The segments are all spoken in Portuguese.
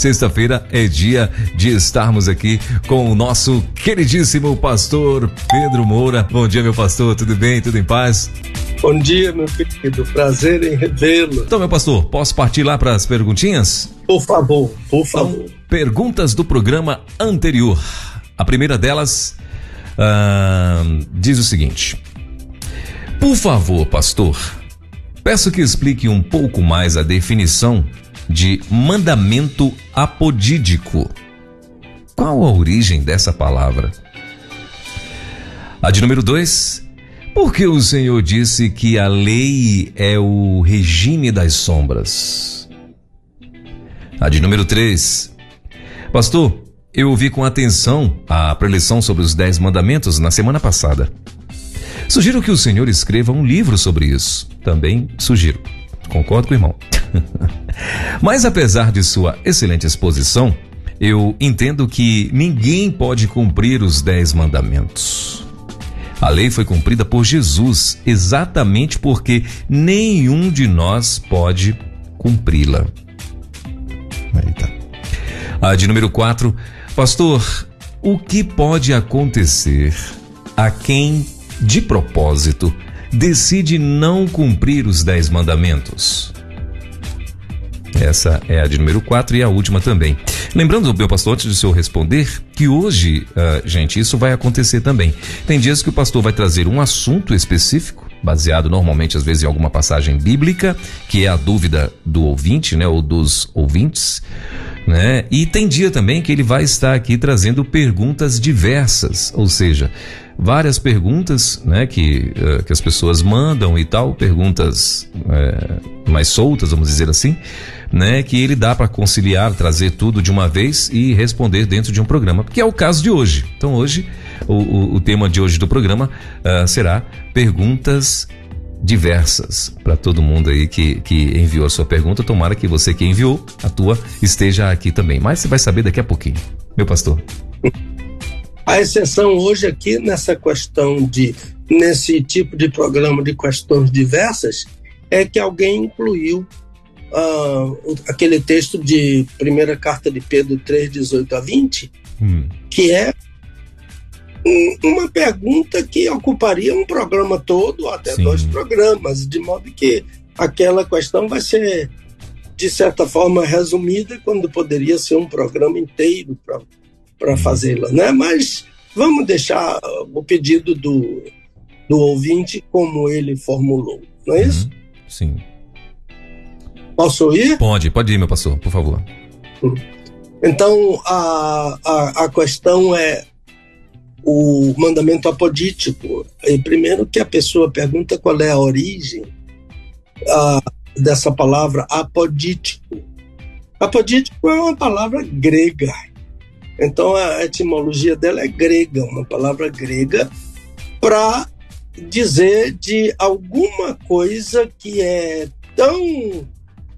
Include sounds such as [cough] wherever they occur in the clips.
Sexta-feira é dia de estarmos aqui com o nosso queridíssimo pastor Pedro Moura. Bom dia, meu pastor, tudo bem? Tudo em paz? Bom dia, meu querido. Prazer em revê-lo. Então, meu pastor, posso partir lá para as perguntinhas? Por favor, por favor. Então, perguntas do programa anterior. A primeira delas uh, diz o seguinte: Por favor, pastor, peço que explique um pouco mais a definição de mandamento apodídico. Qual a origem dessa palavra? A de número 2. Porque o Senhor disse que a lei é o regime das sombras. A de número 3. Pastor, eu ouvi com atenção a preleção sobre os Dez Mandamentos na semana passada. Sugiro que o Senhor escreva um livro sobre isso. Também sugiro. Concordo com o irmão. [laughs] Mas apesar de sua excelente exposição, eu entendo que ninguém pode cumprir os dez mandamentos. A lei foi cumprida por Jesus exatamente porque nenhum de nós pode cumpri-la. Eita. A de número 4, pastor, o que pode acontecer a quem, de propósito, decide não cumprir os dez mandamentos? Essa é a de número 4 e a última também. Lembrando, meu pastor, antes de o senhor responder, que hoje, uh, gente, isso vai acontecer também. Tem dias que o pastor vai trazer um assunto específico, baseado normalmente às vezes em alguma passagem bíblica, que é a dúvida do ouvinte, né, ou dos ouvintes, né? E tem dia também que ele vai estar aqui trazendo perguntas diversas, ou seja, várias perguntas, né, que, uh, que as pessoas mandam e tal, perguntas uh, mais soltas, vamos dizer assim, né, que ele dá para conciliar, trazer tudo de uma vez e responder dentro de um programa, que é o caso de hoje. Então hoje o, o, o tema de hoje do programa uh, será perguntas diversas para todo mundo aí que, que enviou a sua pergunta. Tomara que você que enviou a tua esteja aqui também. Mas você vai saber daqui a pouquinho, meu pastor. [laughs] A exceção hoje aqui nessa questão de nesse tipo de programa de questões diversas é que alguém incluiu uh, aquele texto de primeira carta de Pedro 3, 18 a 20, hum. que é uma pergunta que ocuparia um programa todo, até Sim. dois programas, de modo que aquela questão vai ser, de certa forma, resumida, quando poderia ser um programa inteiro para hum. fazê-la, né? Mas vamos deixar o pedido do, do ouvinte como ele formulou, não é isso? Sim. Posso ir? Pode, pode ir, meu pastor, por favor. Então, a, a, a questão é o mandamento apodítico. E primeiro que a pessoa pergunta qual é a origem a, dessa palavra apodítico. Apodítico é uma palavra grega. Então a etimologia dela é grega, uma palavra grega para dizer de alguma coisa que é tão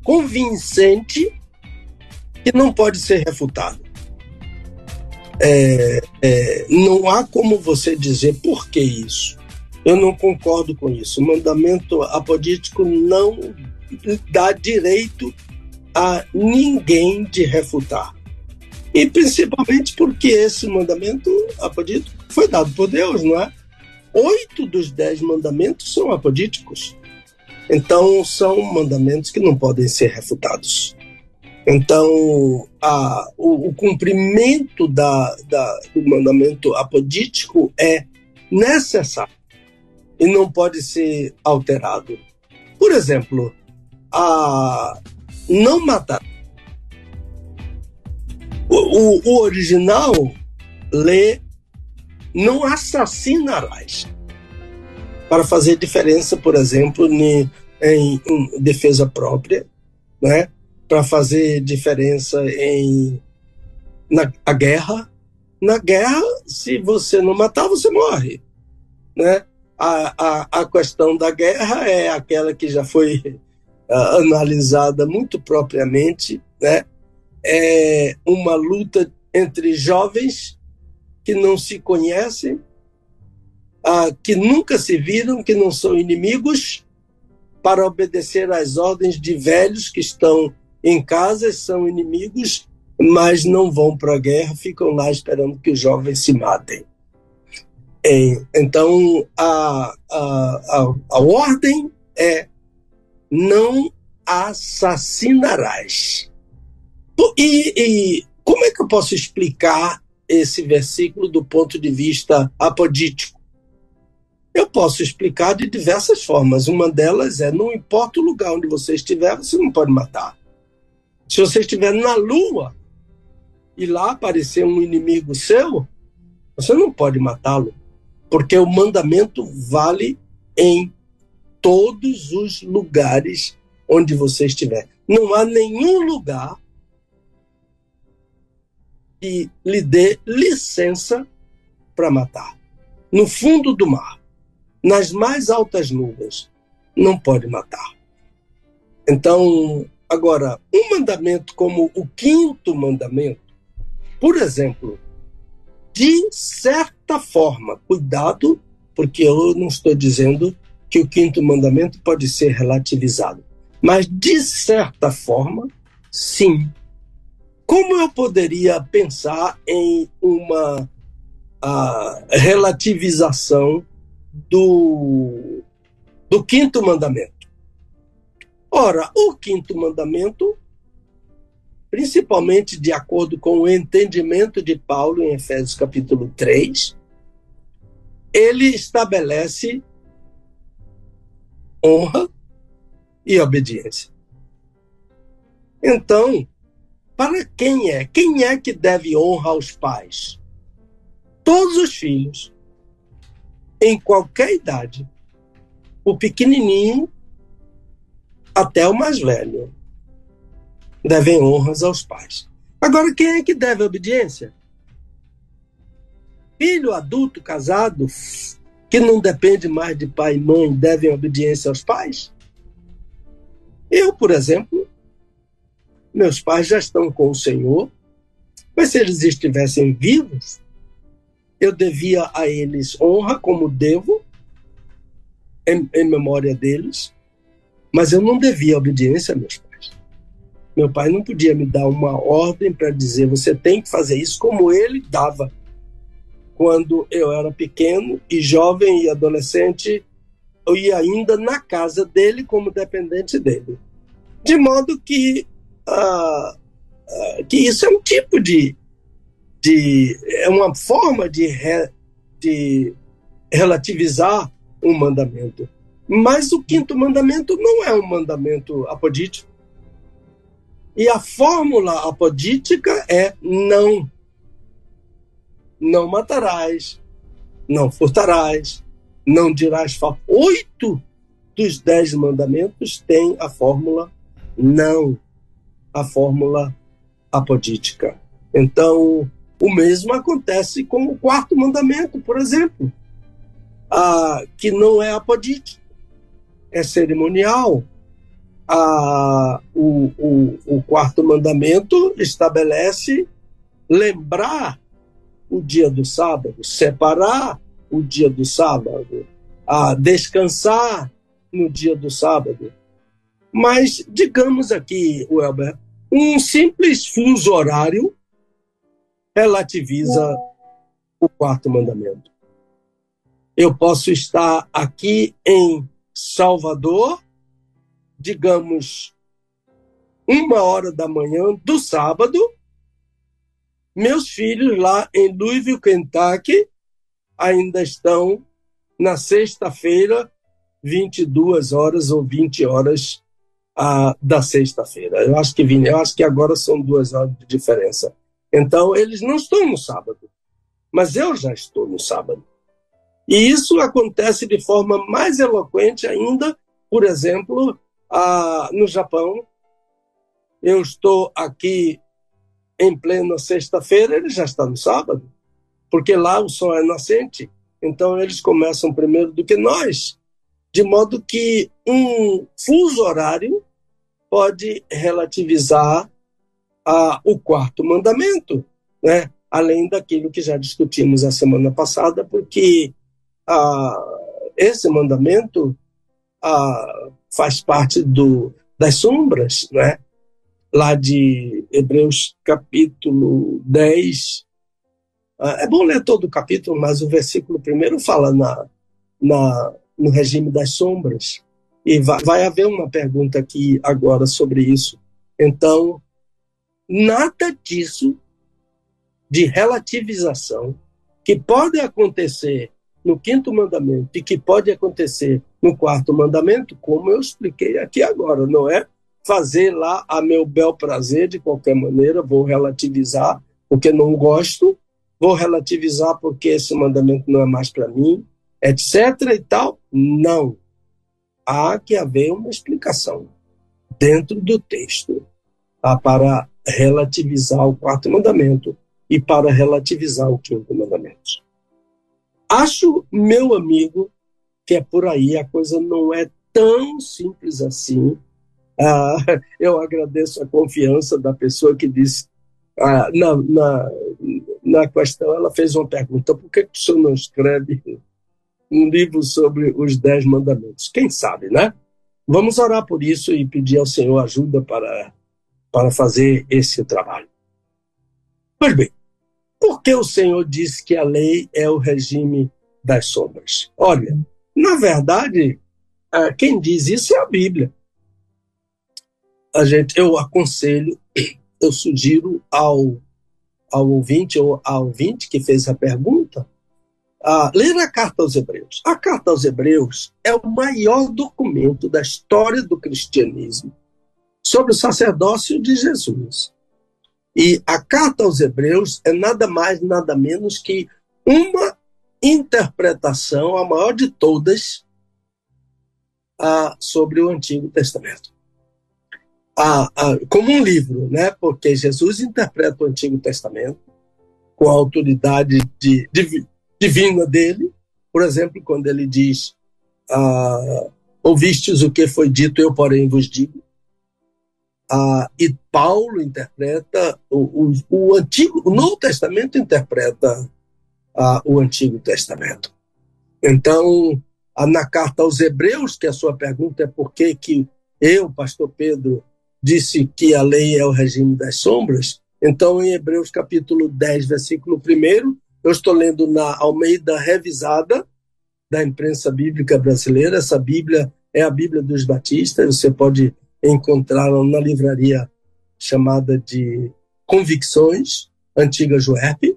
convincente que não pode ser refutado. É, é, não há como você dizer por que isso. Eu não concordo com isso. O mandamento apodítico não dá direito a ninguém de refutar. E principalmente porque esse mandamento apodítico foi dado por Deus, não é? Oito dos dez mandamentos são apodíticos. Então, são mandamentos que não podem ser refutados. Então, a, o, o, cumprimento da, da, do mandamento apodítico é necessário e não pode ser alterado. Por exemplo, a não matar. O, o, o original lê não assassinarás para fazer diferença, por exemplo, em, em, defesa própria, né? Para fazer diferença em na a guerra. Na guerra, se você não matar, você morre. Né? a, a, a questão da guerra é aquela que já foi uh, analisada muito propriamente, né? É uma luta entre jovens que não se conhecem, uh, que nunca se viram, que não são inimigos, para obedecer às ordens de velhos que estão em casa, são inimigos, mas não vão para a guerra, ficam lá esperando que os jovens se matem. É, então, a, a, a, a ordem é não assassinarás. E, e, como é que eu posso explicar esse versículo do ponto de vista apodítico? Eu posso explicar de diversas formas. Uma delas é: não importa o lugar onde você estiver, você não pode matar. Se você estiver na lua e lá aparecer um inimigo seu, você não pode matá-lo porque o mandamento vale em todos os lugares onde você estiver. Não há nenhum lugar que lhe dê licença para matar. No fundo do mar, nas mais altas nuvens, não pode matar. Então, agora, um mandamento como o quinto mandamento, por exemplo, de certa forma. Cuidado, porque eu não estou dizendo que o quinto mandamento pode ser relativizado. Mas, de certa forma, sim. Como eu poderia pensar em uma relativização do, do quinto mandamento? Ora, o quinto mandamento principalmente de acordo com o entendimento de Paulo em Efésios capítulo 3, ele estabelece honra e obediência. Então, para quem é? Quem é que deve honra aos pais? Todos os filhos, em qualquer idade, o pequenininho até o mais velho devem honras aos pais. Agora, quem é que deve obediência? Filho adulto, casado, que não depende mais de pai e mãe, devem obediência aos pais? Eu, por exemplo, meus pais já estão com o Senhor, mas se eles estivessem vivos, eu devia a eles honra como devo, em, em memória deles, mas eu não devia obediência a meus pais. Meu pai não podia me dar uma ordem para dizer você tem que fazer isso como ele dava. Quando eu era pequeno e jovem e adolescente, eu ia ainda na casa dele como dependente dele. De modo que, uh, uh, que isso é um tipo de, de é uma forma de, re, de relativizar um mandamento. Mas o quinto mandamento não é um mandamento apodítico. E a fórmula apodítica é não. Não matarás, não furtarás, não dirás falso. Oito dos dez mandamentos têm a fórmula não, a fórmula apodítica. Então, o mesmo acontece com o quarto mandamento, por exemplo, ah, que não é apodítico, é cerimonial, a, o, o, o quarto mandamento estabelece lembrar o dia do sábado, separar o dia do sábado, a descansar no dia do sábado. Mas, digamos aqui, Welber, um simples fuso horário relativiza o quarto mandamento. Eu posso estar aqui em Salvador digamos, uma hora da manhã do sábado, meus filhos lá em Louisville, Kentucky, ainda estão na sexta-feira, 22 horas ou 20 horas ah, da sexta-feira. Eu acho que eu acho que agora são duas horas de diferença. Então eles não estão no sábado, mas eu já estou no sábado. E isso acontece de forma mais eloquente ainda, por exemplo, no Japão. Eu estou aqui em plena sexta-feira, ele já está no sábado, porque lá o sol é nascente Então eles começam primeiro do que nós, de modo que um fuso horário pode relativizar o quarto mandamento, né? além daquilo que já discutimos a semana passada, porque a, esse mandamento a, faz parte do, das sombras, né? lá de Hebreus capítulo 10. É bom ler todo o capítulo, mas o versículo primeiro fala na, na, no regime das sombras. E vai, vai haver uma pergunta aqui agora sobre isso. Então, nada disso de relativização que pode acontecer no quinto mandamento e que pode acontecer no quarto mandamento, como eu expliquei aqui agora, não é fazer lá a meu bel prazer de qualquer maneira, vou relativizar porque não gosto, vou relativizar porque esse mandamento não é mais para mim, etc e tal. Não. Há que haver uma explicação dentro do texto tá? para relativizar o quarto mandamento e para relativizar o quinto mandamento. Acho, meu amigo, que é por aí, a coisa não é tão simples assim. Ah, [laughs] eu agradeço a confiança da pessoa que disse ah, na, na, na questão, ela fez uma pergunta: por que, que o senhor não escreve um livro sobre os dez mandamentos? Quem sabe, né? Vamos orar por isso e pedir ao Senhor ajuda para, para fazer esse trabalho. Pois bem, por que o Senhor disse que a lei é o regime das sombras? Olha, na verdade, quem diz isso é a Bíblia. A gente, eu aconselho, eu sugiro ao, ao ouvinte ou ao ouvinte que fez a pergunta, a ler a carta aos Hebreus. A carta aos Hebreus é o maior documento da história do cristianismo sobre o sacerdócio de Jesus. E a carta aos Hebreus é nada mais, nada menos que uma interpretação, a maior de todas, a, sobre o Antigo Testamento. A, a, como um livro, né? porque Jesus interpreta o Antigo Testamento com a autoridade de, de, divina dele. Por exemplo, quando ele diz: ah, Ouvistes o que foi dito, eu, porém, vos digo. Ah, e Paulo interpreta o, o, o, antigo, o Novo Testamento interpreta ah, o Antigo Testamento. Então, na carta aos Hebreus, que a sua pergunta é por que que eu, Pastor Pedro, disse que a lei é o regime das sombras. Então, em Hebreus capítulo 10, versículo 1, eu estou lendo na Almeida Revisada da imprensa bíblica brasileira. Essa Bíblia é a Bíblia dos Batistas. Você pode encontraram na livraria chamada de Convicções, antiga Juerp.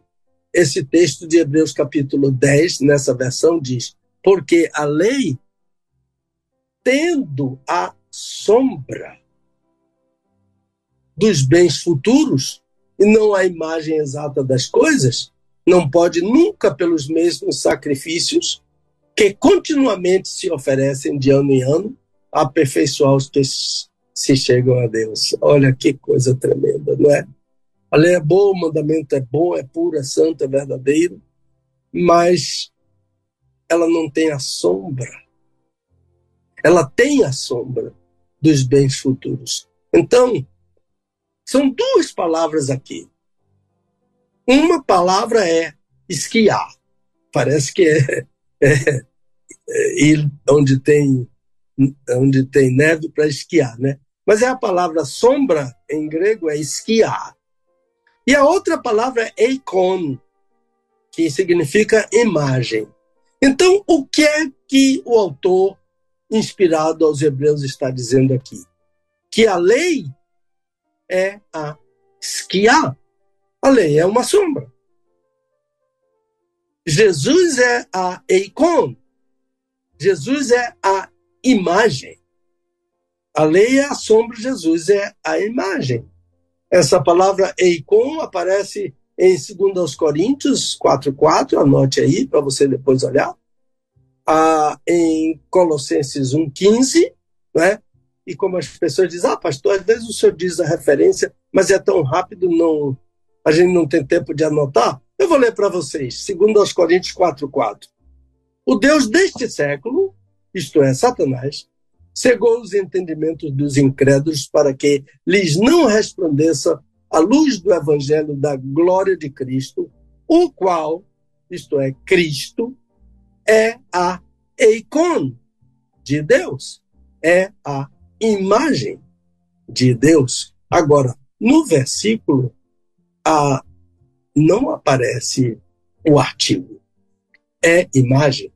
Esse texto de Hebreus capítulo 10, nessa versão, diz: Porque a lei, tendo a sombra dos bens futuros, e não a imagem exata das coisas, não pode nunca, pelos mesmos sacrifícios que continuamente se oferecem de ano em ano, aperfeiçoar os que se chegam a Deus. Olha que coisa tremenda, não é? A lei é boa, o mandamento é bom, é puro, é santo, é verdadeiro, mas ela não tem a sombra. Ela tem a sombra dos bens futuros. Então, são duas palavras aqui. Uma palavra é esquiar. Parece que é, é, é ir onde tem onde tem neve para esquiar, né? Mas é a palavra sombra, em grego, é esquiar. E a outra palavra é eikon, que significa imagem. Então, o que é que o autor, inspirado aos hebreus, está dizendo aqui? Que a lei é a esquiar. A lei é uma sombra. Jesus é a eikon. Jesus é a imagem. A lei é a sombra, Jesus é a imagem. Essa palavra eikon aparece em 2 Coríntios 4,4, anote aí para você depois olhar. Ah, em Colossenses 1,15, né? E como as pessoas dizem, ah, pastor, às vezes o senhor diz a referência, mas é tão rápido, não, a gente não tem tempo de anotar. Eu vou ler para vocês, 2 Coríntios 4,4. O Deus deste século, isto é, Satanás, cegou os entendimentos dos incrédulos para que lhes não resplandeça a luz do evangelho da glória de Cristo, o qual, isto é, Cristo, é a eikon de Deus, é a imagem de Deus. Agora, no versículo, a, não aparece o artigo. É imagem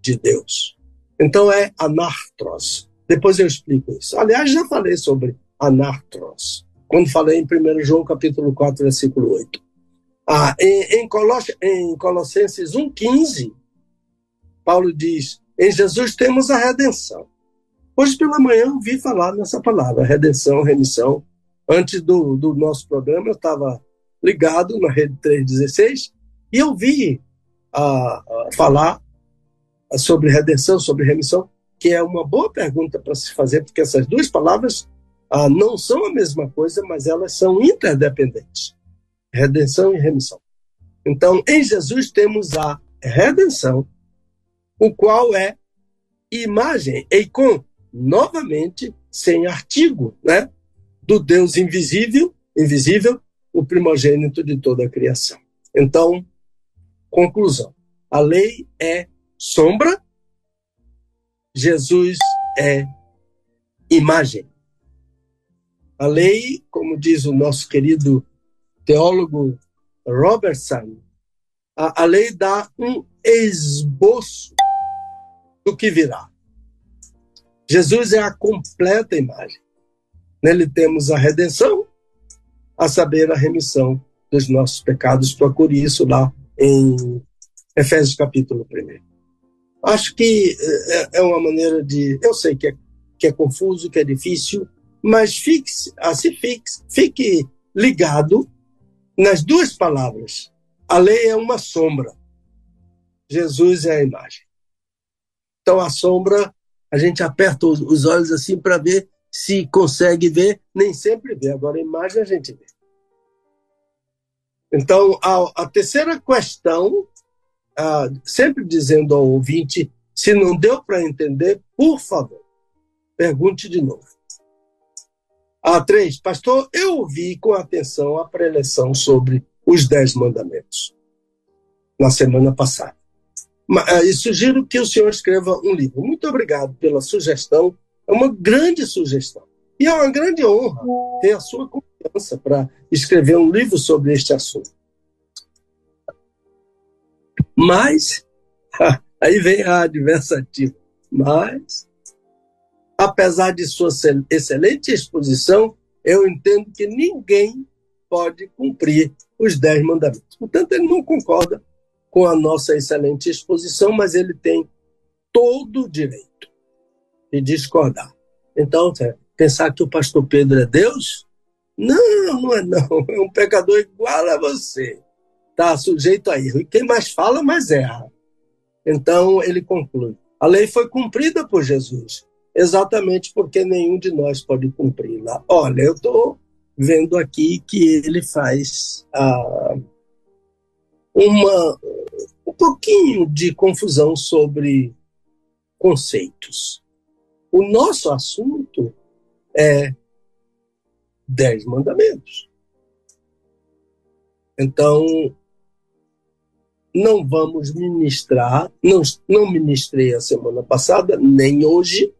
de Deus. Então é anartros. Depois eu explico isso. Aliás, já falei sobre anartros, quando falei em 1 João capítulo 4, versículo 8. Ah, em, em, Coloss em Colossenses 1,15, Paulo diz: em Jesus temos a redenção. Hoje pela manhã eu vi falar nessa palavra, redenção, remissão. Antes do, do nosso programa, eu estava ligado na Rede 316 e eu vi a, a falar sobre redenção, sobre remissão, que é uma boa pergunta para se fazer, porque essas duas palavras ah, não são a mesma coisa, mas elas são interdependentes redenção e remissão. Então, em Jesus temos a redenção o qual é imagem, eikon, novamente sem artigo, né? Do Deus invisível, invisível, o primogênito de toda a criação. Então, conclusão. A lei é sombra, Jesus é imagem. A lei, como diz o nosso querido teólogo Robertson, a, a lei dá um esboço do que virá. Jesus é a completa imagem. Nele temos a redenção, a saber, a remissão dos nossos pecados. Procure isso lá em Efésios capítulo 1. Acho que é, é uma maneira de. Eu sei que é, que é confuso, que é difícil, mas fique, assim fique, fique ligado nas duas palavras. A lei é uma sombra. Jesus é a imagem. Então a sombra, a gente aperta os olhos assim para ver se consegue ver, nem sempre vê. Agora a imagem a gente vê. Então a, a terceira questão, sempre dizendo ao ouvinte, se não deu para entender, por favor, pergunte de novo. A três, pastor, eu ouvi com atenção a preleção sobre os dez mandamentos na semana passada. Eh, e sugiro que o senhor escreva um livro. Muito obrigado pela sugestão. É uma grande sugestão. E é uma grande honra ter a sua confiança para escrever um livro sobre este assunto. Mas, [laughs] aí vem a adversativa. Mas, apesar de sua excelente exposição, eu entendo que ninguém pode cumprir os dez mandamentos. Portanto, ele não concorda com a nossa excelente exposição, mas ele tem todo o direito de discordar. Então, pensar que o pastor Pedro é Deus? Não, não é não. [laughs] É um pecador igual a você. Está sujeito a erro. E quem mais fala, mais erra. Então, ele conclui. A lei foi cumprida por Jesus, exatamente porque nenhum de nós pode cumpri-la. Olha, eu estou vendo aqui que ele faz ah, uma, um pouquinho de confusão sobre conceitos. O nosso assunto é dez mandamentos. Então, não vamos ministrar, não, não ministrei a semana passada, nem hoje,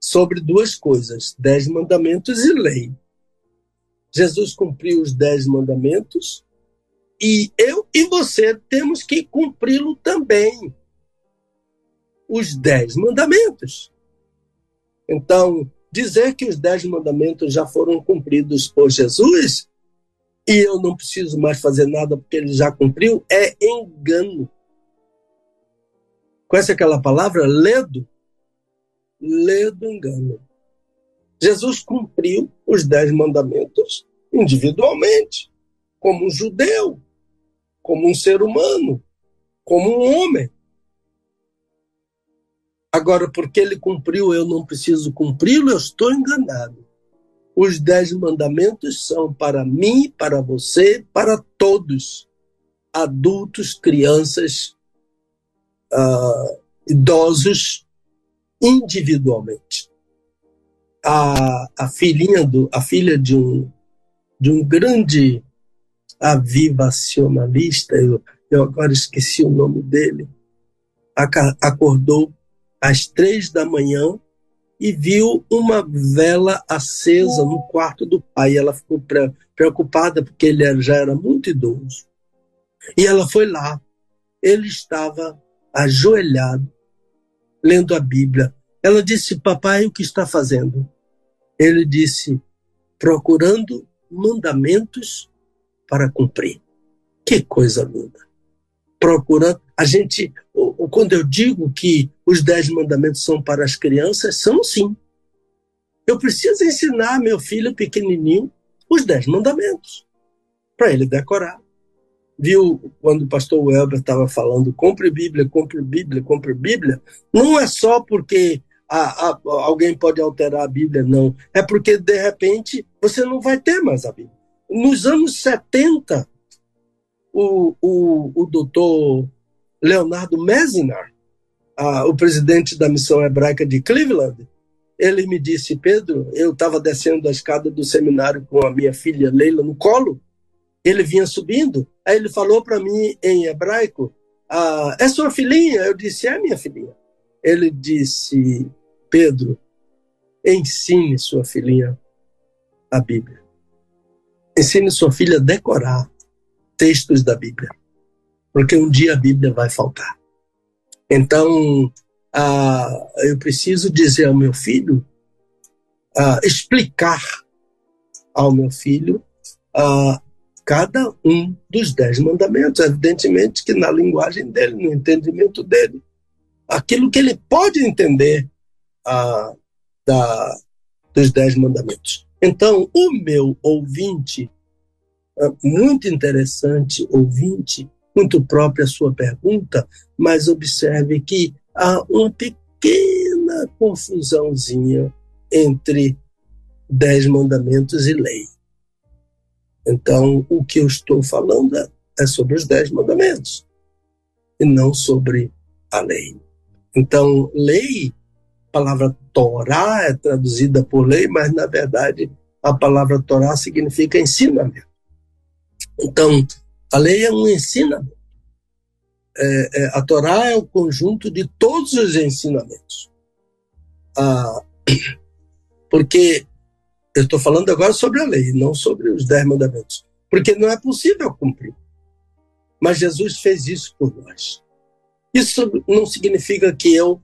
sobre duas coisas: dez mandamentos e lei. Jesus cumpriu os dez mandamentos e eu e você temos que cumpri-lo também. Os dez mandamentos. Então, dizer que os dez mandamentos já foram cumpridos por Jesus e eu não preciso mais fazer nada porque ele já cumpriu é engano. Conhece aquela palavra? Ledo? Ledo engano. Jesus cumpriu os dez mandamentos individualmente, como um judeu como um ser humano, como um homem. Agora, porque ele cumpriu, eu não preciso cumpri-lo, eu estou enganado. Os dez mandamentos são para mim, para você, para todos, adultos, crianças, uh, idosos individualmente. A, a filhinha do, a filha de um de um grande avivacionalista, eu, eu agora esqueci o nome dele, acordou às três da manhã e viu uma vela acesa no quarto do pai. Ela ficou preocupada porque ele já era muito idoso. E ela foi lá. Ele estava ajoelhado, lendo a Bíblia. Ela disse: Papai, o que está fazendo? Ele disse: Procurando mandamentos para cumprir. Que coisa linda! Procurando. A gente, quando eu digo que os dez mandamentos são para as crianças, são sim. Eu preciso ensinar meu filho pequenininho os dez mandamentos para ele decorar. Viu quando o pastor Welber estava falando compre Bíblia, compre Bíblia, compre Bíblia? Não é só porque a, a, alguém pode alterar a Bíblia, não. É porque, de repente, você não vai ter mais a Bíblia. Nos anos 70, o, o, o doutor Leonardo Messinar, o presidente da missão hebraica de Cleveland, ele me disse, Pedro, eu estava descendo a escada do seminário com a minha filha Leila no colo, ele vinha subindo, aí ele falou para mim em hebraico, ah, é sua filhinha? Eu disse, é minha filhinha. Ele disse, Pedro, ensine sua filhinha a Bíblia. Ensine sua filha a decorar textos da Bíblia, porque um dia a Bíblia vai faltar. Então, ah, eu preciso dizer ao meu filho, ah, explicar ao meu filho ah, cada um dos dez mandamentos. Evidentemente que na linguagem dele, no entendimento dele, aquilo que ele pode entender ah, da, dos dez mandamentos. Então, o meu ouvinte, ah, muito interessante ouvinte, muito própria a sua pergunta, mas observe que há uma pequena confusãozinha entre dez mandamentos e lei. Então, o que eu estou falando é sobre os dez mandamentos e não sobre a lei. Então, lei, a palavra Torá é traduzida por lei, mas na verdade a palavra Torá significa ensinamento. Então, a lei é um ensinamento. É, é, a Torá é o conjunto de todos os ensinamentos. Ah, [clears throat] porque eu estou falando agora sobre a lei, não sobre os dez mandamentos. Porque não é possível cumprir. Mas Jesus fez isso por nós. Isso não significa que eu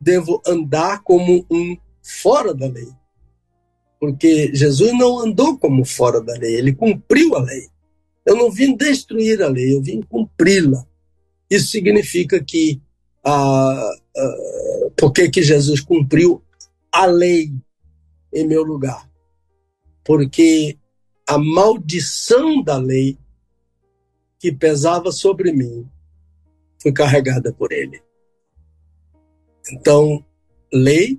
devo andar como um fora da lei. Porque Jesus não andou como fora da lei, ele cumpriu a lei. Eu não vim destruir a lei, eu vim cumpri-la. Isso significa que ah, ah, por que, que Jesus cumpriu a lei em meu lugar? Porque a maldição da lei que pesava sobre mim foi carregada por ele. Então, lei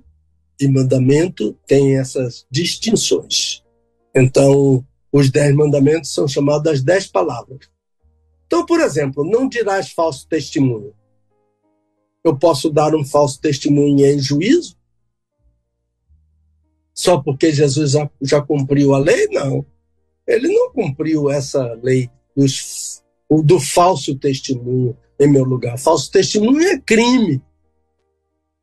e mandamento têm essas distinções. Então, os dez mandamentos são chamados as dez palavras. Então, por exemplo, não dirás falso testemunho. Eu posso dar um falso testemunho em juízo? Só porque Jesus já, já cumpriu a lei? Não. Ele não cumpriu essa lei dos, do falso testemunho em meu lugar. Falso testemunho é crime.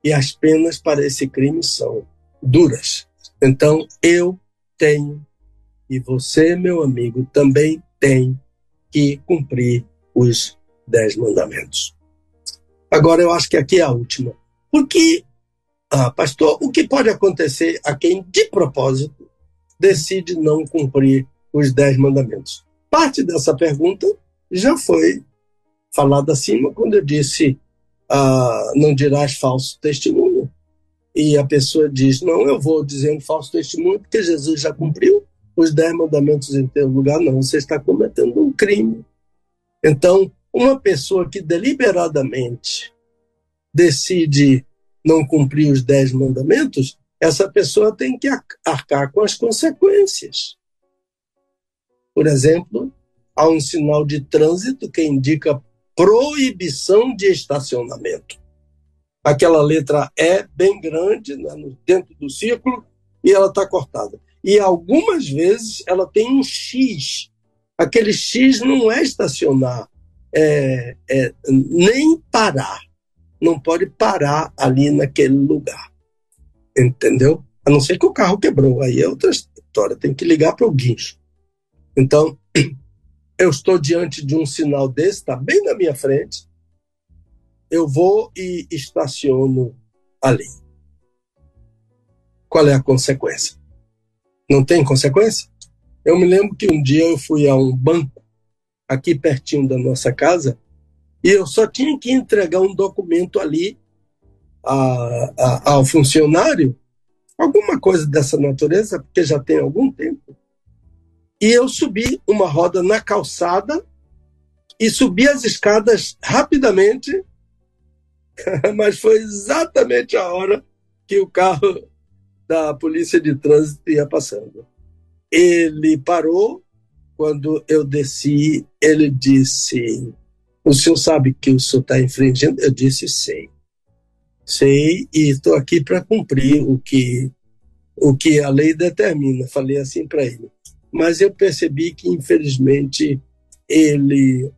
E as penas para esse crime são duras. Então, eu tenho, e você, meu amigo, também tem que cumprir os dez mandamentos. Agora, eu acho que aqui é a última. Porque, ah, pastor, o que pode acontecer a quem, de propósito, decide não cumprir os dez mandamentos? Parte dessa pergunta já foi falada acima quando eu disse ah, não dirás falso testemunho. E a pessoa diz, não, eu vou dizer um falso testemunho porque Jesus já cumpriu os dez mandamentos em teu lugar, não, você está cometendo um crime. Então, uma pessoa que deliberadamente decide não cumprir os dez mandamentos, essa pessoa tem que arcar com as consequências. Por exemplo, há um sinal de trânsito que indica proibição de estacionamento. Aquela letra é bem grande, né, dentro do círculo, e ela está cortada. E algumas vezes ela tem um X. Aquele X não é estacionar, é, é, nem parar. Não pode parar ali naquele lugar. Entendeu? A não ser que o carro quebrou. Aí é outra história. Tem que ligar para o guincho. Então, [clears throat] eu estou diante de um sinal desse, está bem na minha frente. Eu vou e estaciono ali. Qual é a consequência? Não tem consequência? Eu me lembro que um dia eu fui a um banco aqui pertinho da nossa casa e eu só tinha que entregar um documento ali a, a, ao funcionário, alguma coisa dessa natureza, porque já tem algum tempo. E eu subi uma roda na calçada e subi as escadas rapidamente, [laughs] mas foi exatamente a hora que o carro da polícia de trânsito ia passando. Ele parou, quando eu desci, ele disse: O senhor sabe que o senhor está infringindo? Eu disse: Sei. Sei e estou aqui para cumprir o que, o que a lei determina. Falei assim para ele. Mas eu percebi que, infelizmente, ele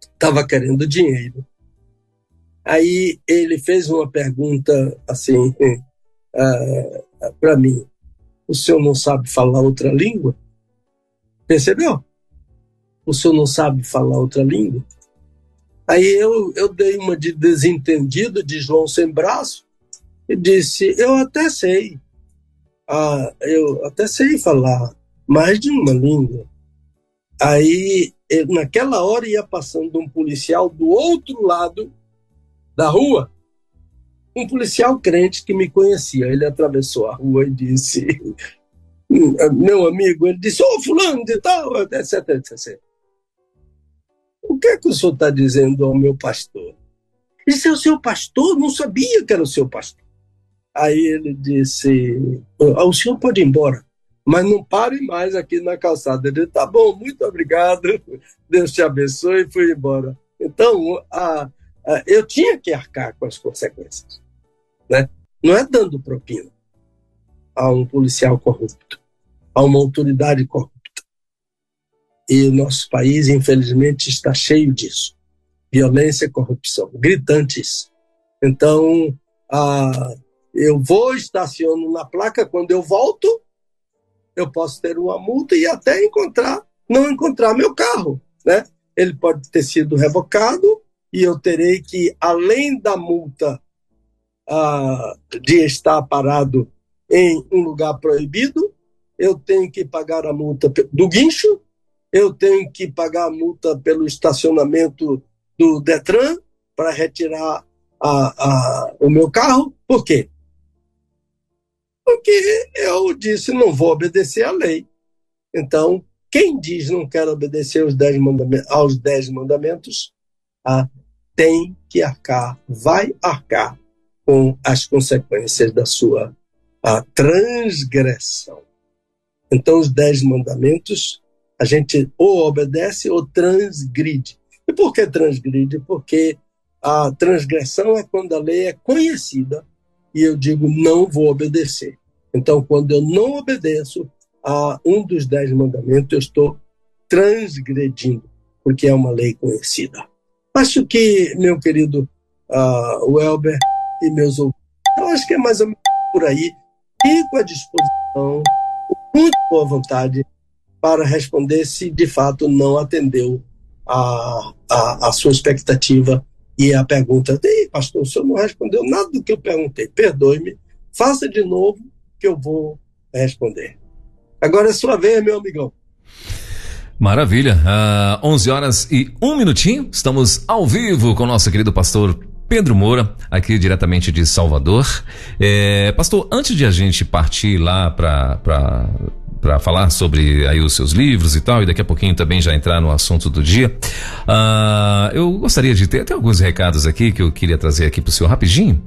estava querendo dinheiro. Aí ele fez uma pergunta assim ah, para mim: O senhor não sabe falar outra língua? Percebeu? O senhor não sabe falar outra língua? Aí eu, eu dei uma de desentendido, de João sem braço, e disse: Eu até sei. Ah, eu até sei falar mais de uma língua. Aí, naquela hora, ia passando um policial do outro lado da rua, um policial crente que me conhecia. Ele atravessou a rua e disse: meu amigo, ele disse, ô oh, fulano de tal, etc, etc. O que é que o senhor está dizendo ao meu pastor? Ele disse, é o seu pastor? Não sabia que era o seu pastor. Aí ele disse, o senhor pode ir embora, mas não pare mais aqui na calçada. Ele disse, tá bom, muito obrigado, Deus te abençoe, e fui embora. Então, a, a, eu tinha que arcar com as consequências. Né? Não é dando propina a um policial corrupto, a uma autoridade corrupta. E o nosso país, infelizmente, está cheio disso. Violência e corrupção, gritantes. Então, ah, eu vou, estaciono na placa, quando eu volto, eu posso ter uma multa e até encontrar, não encontrar meu carro, né? Ele pode ter sido revocado e eu terei que, além da multa de estar parado em um lugar proibido, eu tenho que pagar a multa do guincho, eu tenho que pagar a multa pelo estacionamento do Detran para retirar a, a, o meu carro. Por quê? Porque eu disse não vou obedecer à lei. Então, quem diz não quer obedecer aos dez mandamentos, aos dez mandamentos ah, tem que arcar, vai arcar com as consequências da sua transgressão. Então, os dez mandamentos, a gente ou obedece ou transgride. E por que transgride? Porque a transgressão é quando a lei é conhecida e eu digo não vou obedecer. Então, quando eu não obedeço a um dos dez mandamentos, eu estou transgredindo, porque é uma lei conhecida. Acho que, meu querido uh, Welber e meus ouvintes, eu acho que é mais ou menos por aí fico à disposição, com muito boa vontade, para responder se de fato não atendeu a, a, a sua expectativa e a pergunta. Ei, pastor, o senhor não respondeu nada do que eu perguntei. Perdoe-me, faça de novo que eu vou responder. Agora é sua vez, meu amigão. Maravilha. Uh, 11 horas e um minutinho. Estamos ao vivo com o nosso querido pastor Pedro Moura, aqui diretamente de Salvador. É, pastor, antes de a gente partir lá para para falar sobre aí os seus livros e tal, e daqui a pouquinho também já entrar no assunto do dia. Uh, eu gostaria de ter até alguns recados aqui que eu queria trazer aqui para o senhor rapidinho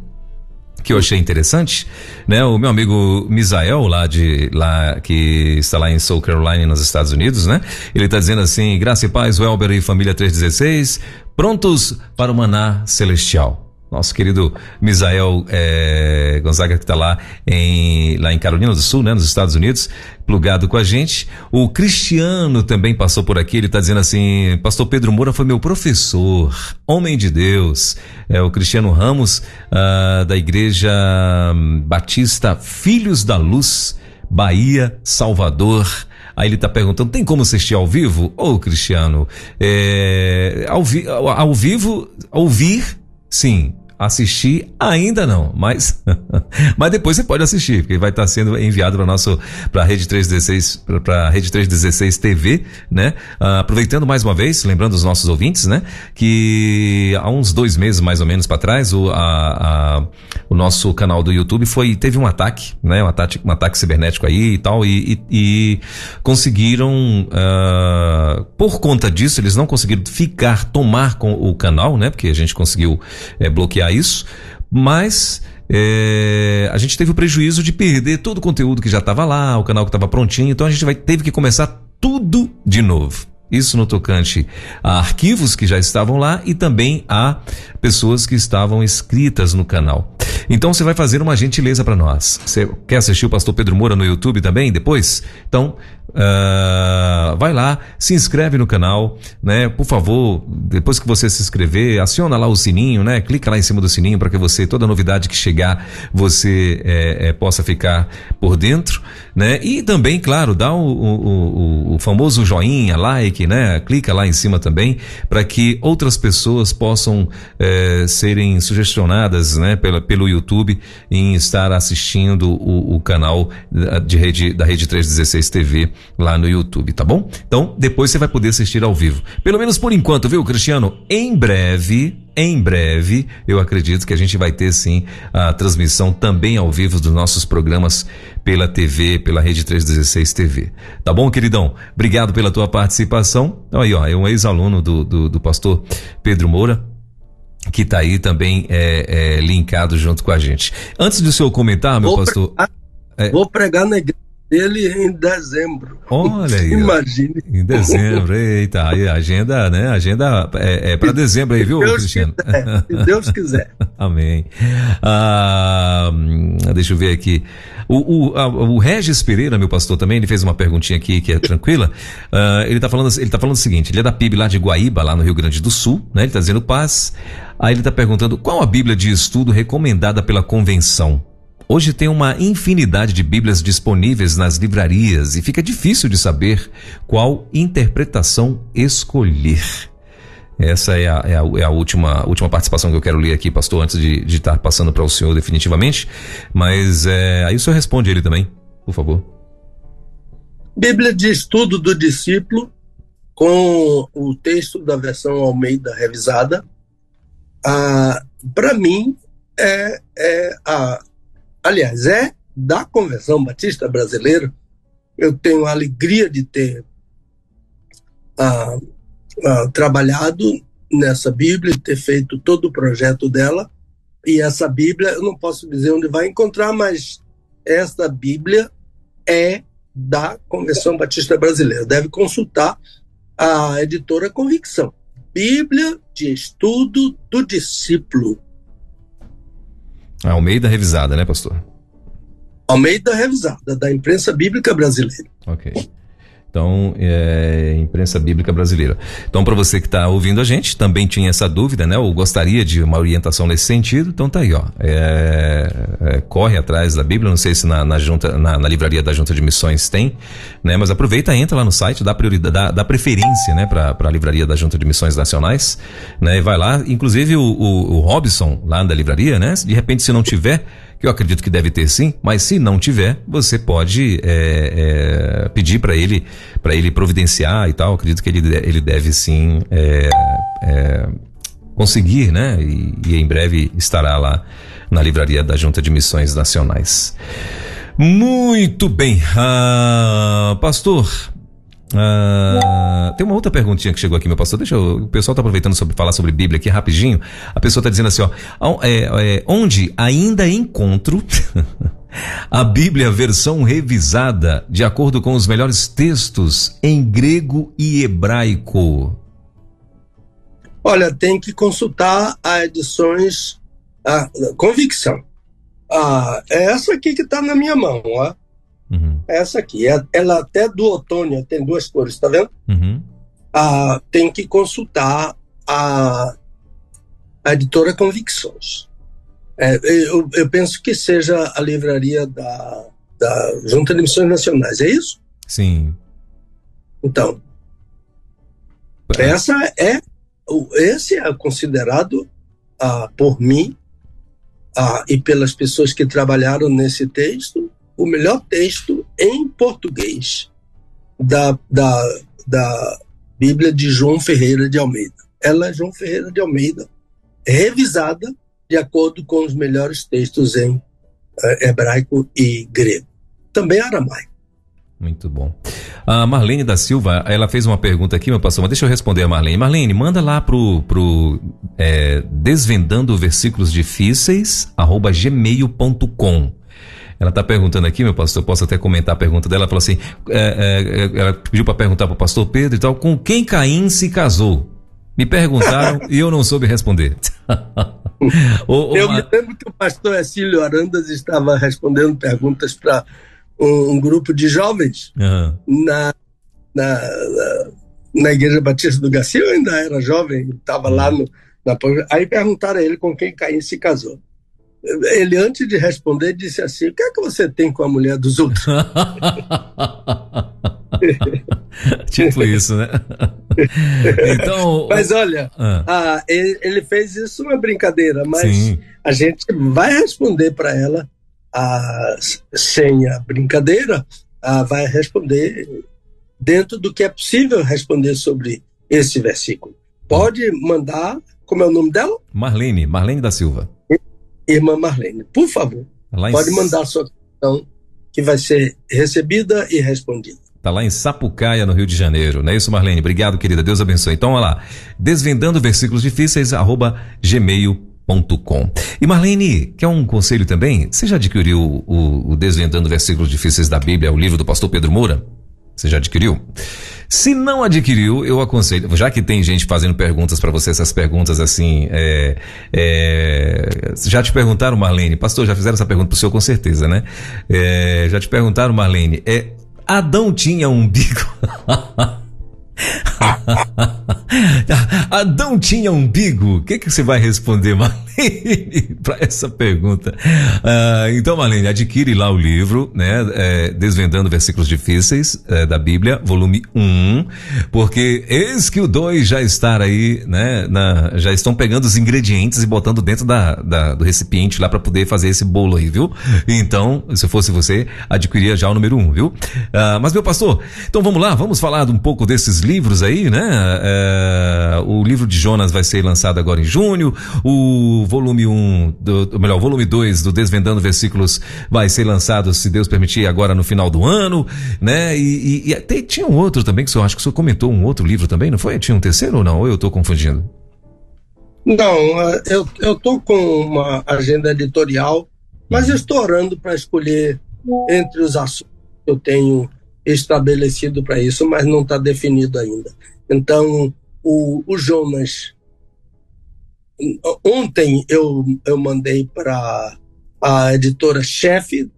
que eu achei interessante, né? O meu amigo Misael lá de lá que está lá em South Carolina nos Estados Unidos, né? Ele está dizendo assim: Graça e paz, Welber e família 316. Prontos para o maná celestial. Nosso querido Misael é, Gonzaga, que está lá em, lá em Carolina do Sul, né, nos Estados Unidos, plugado com a gente. O Cristiano também passou por aqui, ele está dizendo assim: Pastor Pedro Moura foi meu professor, homem de Deus. É o Cristiano Ramos, uh, da Igreja Batista Filhos da Luz, Bahia, Salvador. Aí ele está perguntando: tem como assistir ao vivo? Ô, oh, Cristiano, é, ao, vi, ao, ao vivo, ouvir Sim, assistir? Ainda não, mas [laughs] mas depois você pode assistir, porque vai estar sendo enviado para nosso para Rede 316 para Rede 316 TV, né? Ah, aproveitando mais uma vez, lembrando os nossos ouvintes, né, que há uns dois meses mais ou menos para trás o, a, a, o nosso canal do YouTube foi teve um ataque, né, um ataque um ataque cibernético aí e tal e, e, e conseguiram uh, por conta disso eles não conseguiram ficar tomar com o canal, né, porque a gente conseguiu é, bloquear isso, mas é, a gente teve o prejuízo de perder todo o conteúdo que já estava lá, o canal que estava prontinho, então a gente vai, teve que começar tudo de novo. Isso no tocante a arquivos que já estavam lá e também a pessoas que estavam inscritas no canal. Então você vai fazer uma gentileza para nós. Você quer assistir o Pastor Pedro Moura no YouTube também depois? Então Uh, vai lá, se inscreve no canal, né? Por favor, depois que você se inscrever, aciona lá o sininho, né? Clica lá em cima do sininho para que você, toda novidade que chegar, você é, é, possa ficar por dentro, né? E também, claro, dá o, o, o, famoso joinha, like, né? Clica lá em cima também para que outras pessoas possam é, serem sugestionadas, né? Pela, pelo YouTube em estar assistindo o, o canal de rede, da Rede 316 TV lá no YouTube, tá bom? Então, depois você vai poder assistir ao vivo. Pelo menos por enquanto, viu, Cristiano? Em breve, em breve, eu acredito que a gente vai ter sim a transmissão também ao vivo dos nossos programas pela TV, pela Rede 316 TV. Tá bom, queridão? Obrigado pela tua participação. Então, aí, ó, é um ex-aluno do, do, do pastor Pedro Moura que está aí também é, é, linkado junto com a gente. Antes do seu comentar, meu vou pastor. Pregar, é, vou pregar na igreja dele em dezembro. Olha aí. Imagine. Em dezembro, eita, aí agenda, né? Agenda é, é para dezembro aí, viu, Deus Cristiano? Quiser, se Deus quiser. [laughs] Amém. Ah, deixa eu ver aqui. O, o, a, o Regis Pereira, meu pastor, também, ele fez uma perguntinha aqui que é tranquila. Uh, ele está falando, ele tá falando o seguinte: ele é da PIB lá de Guaíba, lá no Rio Grande do Sul, né? Ele está dizendo paz. Aí ele está perguntando qual a Bíblia de estudo recomendada pela convenção. Hoje tem uma infinidade de Bíblias disponíveis nas livrarias e fica difícil de saber qual interpretação escolher. Essa é a, é a, é a última, última participação que eu quero ler aqui, pastor, antes de, estar passando para o senhor definitivamente. Mas é, aí o senhor responde ele também, por favor. Bíblia de Estudo do Discípulo, com o texto da versão Almeida revisada. Ah, para mim, é, é a aliás, é da Convenção Batista Brasileira. Eu tenho a alegria de ter ah, ah, trabalhado nessa Bíblia, ter feito todo o projeto dela. E essa Bíblia, eu não posso dizer onde vai encontrar, mas esta Bíblia é da Convenção Batista Brasileira. Deve consultar a editora Convicção. Bíblia de Estudo do Discípulo. Almeida revisada, né, pastor? Almeida revisada, da imprensa bíblica brasileira. Ok. Então, é, imprensa bíblica brasileira. Então, para você que está ouvindo a gente, também tinha essa dúvida, né? Ou gostaria de uma orientação nesse sentido, então tá aí, ó. É, é, corre atrás da Bíblia, não sei se na, na junta, na, na, livraria da Junta de Missões tem, né? Mas aproveita, entra lá no site, dá prioridade, dá, dá preferência, né? Para a livraria da Junta de Missões Nacionais, né? E vai lá, inclusive o, o, o Robson lá da livraria, né? De repente, se não tiver que eu acredito que deve ter sim, mas se não tiver, você pode é, é, pedir para ele para ele providenciar e tal. Eu acredito que ele, ele deve sim é, é, conseguir, né? E, e, em breve estará lá na livraria da Junta de Missões Nacionais. Muito bem, ah, pastor. Uh, tem uma outra perguntinha que chegou aqui, meu pastor. Deixa eu, o pessoal está aproveitando sobre falar sobre Bíblia aqui rapidinho. A pessoa está dizendo assim, ó, é, é, onde ainda encontro [laughs] a Bíblia versão revisada de acordo com os melhores textos em grego e hebraico. Olha, tem que consultar a edições a Convicção. Ah, é essa aqui que está na minha mão, ó. Uhum. Essa aqui. É, ela até do outono, tem duas cores, tá vendo? Uhum. Ah, tem que consultar a, a editora Convicções. É, eu, eu, penso que seja a livraria da, da Junta de Missões Nacionais, é isso? Sim. Então, essa é, esse é considerado ah, por mim ah, e pelas pessoas que trabalharam nesse texto o melhor texto em português da, da, da Bíblia de João Ferreira de Almeida. Ela é João Ferreira de Almeida, revisada de acordo com os melhores textos em eh, hebraico e grego. Também aramaico. Muito bom. A Marlene da Silva, ela fez uma pergunta aqui, meu pastor, mas deixa eu responder a Marlene. Marlene, manda lá pro, pro é, desvendando versículos difíceis, arroba gmail.com. Ela está perguntando aqui, meu pastor, posso até comentar a pergunta dela. Ela falou assim: é, é, ela pediu para perguntar para o pastor Pedro e tal, com quem Caim se casou? Me perguntaram [laughs] e eu não soube responder. [laughs] eu me lembro que o pastor Acílio Arandas estava respondendo perguntas para um, um, grupo de jovens uhum. na, na, na, na, Igreja Batista do Garcia. Eu ainda era jovem, estava uhum. lá no. Na, aí perguntaram a ele com quem Caim se casou ele, antes de responder, disse assim: O que é que você tem com a mulher dos outros? [laughs] tipo isso, né? [laughs] então. Mas olha, ah. Ah, ele, ele, fez isso uma brincadeira, mas Sim. a gente vai responder para ela a, sem a brincadeira, vai responder dentro do que é possível responder sobre esse versículo. Pode mandar, como é o nome dela? Marlene, Marlene da Silva irmã Marlene. Por favor, pode mandar sua questão que vai ser recebida e respondida. Está lá em Sapucaia, no Rio de Janeiro. Não é isso, Marlene? Obrigado, querida. Deus abençoe. Então, olha lá. Desvendando versículos difíceis, arroba gmail.com. E Marlene, quer um conselho também? Você já adquiriu o, o Desvendando Versículos Difíceis da Bíblia, o livro do pastor Pedro Moura? Você já adquiriu? Se não adquiriu, eu aconselho, já que tem gente fazendo perguntas para você, essas perguntas assim, é, é, já te perguntaram, Marlene, pastor, já fizeram essa pergunta pro senhor com certeza, né? É, já te perguntaram, Marlene, é, Adão tinha um umbigo? [laughs] Adão tinha umbigo? O que, que você vai responder, Marlene, [laughs] para essa pergunta? Uh, então, Marlene, adquire lá o livro, né? É, Desvendando Versículos Difíceis é, da Bíblia, volume 1, porque eis que o 2 já está aí, né? Na, já estão pegando os ingredientes e botando dentro da, da do recipiente lá para poder fazer esse bolo aí, viu? Então, se fosse você, adquiria já o número 1, viu? Uh, mas, meu pastor, então vamos lá, vamos falar um pouco desses livros aí, né? É, o livro de Jonas vai ser lançado agora em junho, o volume 1, do, melhor, o volume 2 do Desvendando Versículos vai ser lançado, se Deus permitir, agora no final do ano, né? E, e, e tinha um outro também que o senhor, acho que o senhor comentou um outro livro também, não foi? Tinha um terceiro ou não? Ou eu estou confundindo? Não, eu, eu tô com uma agenda editorial, mas eu estou orando para escolher entre os assuntos que eu tenho estabelecido para isso, mas não está definido ainda. Então, o, o Jonas. Ontem eu, eu mandei para a editora-chefe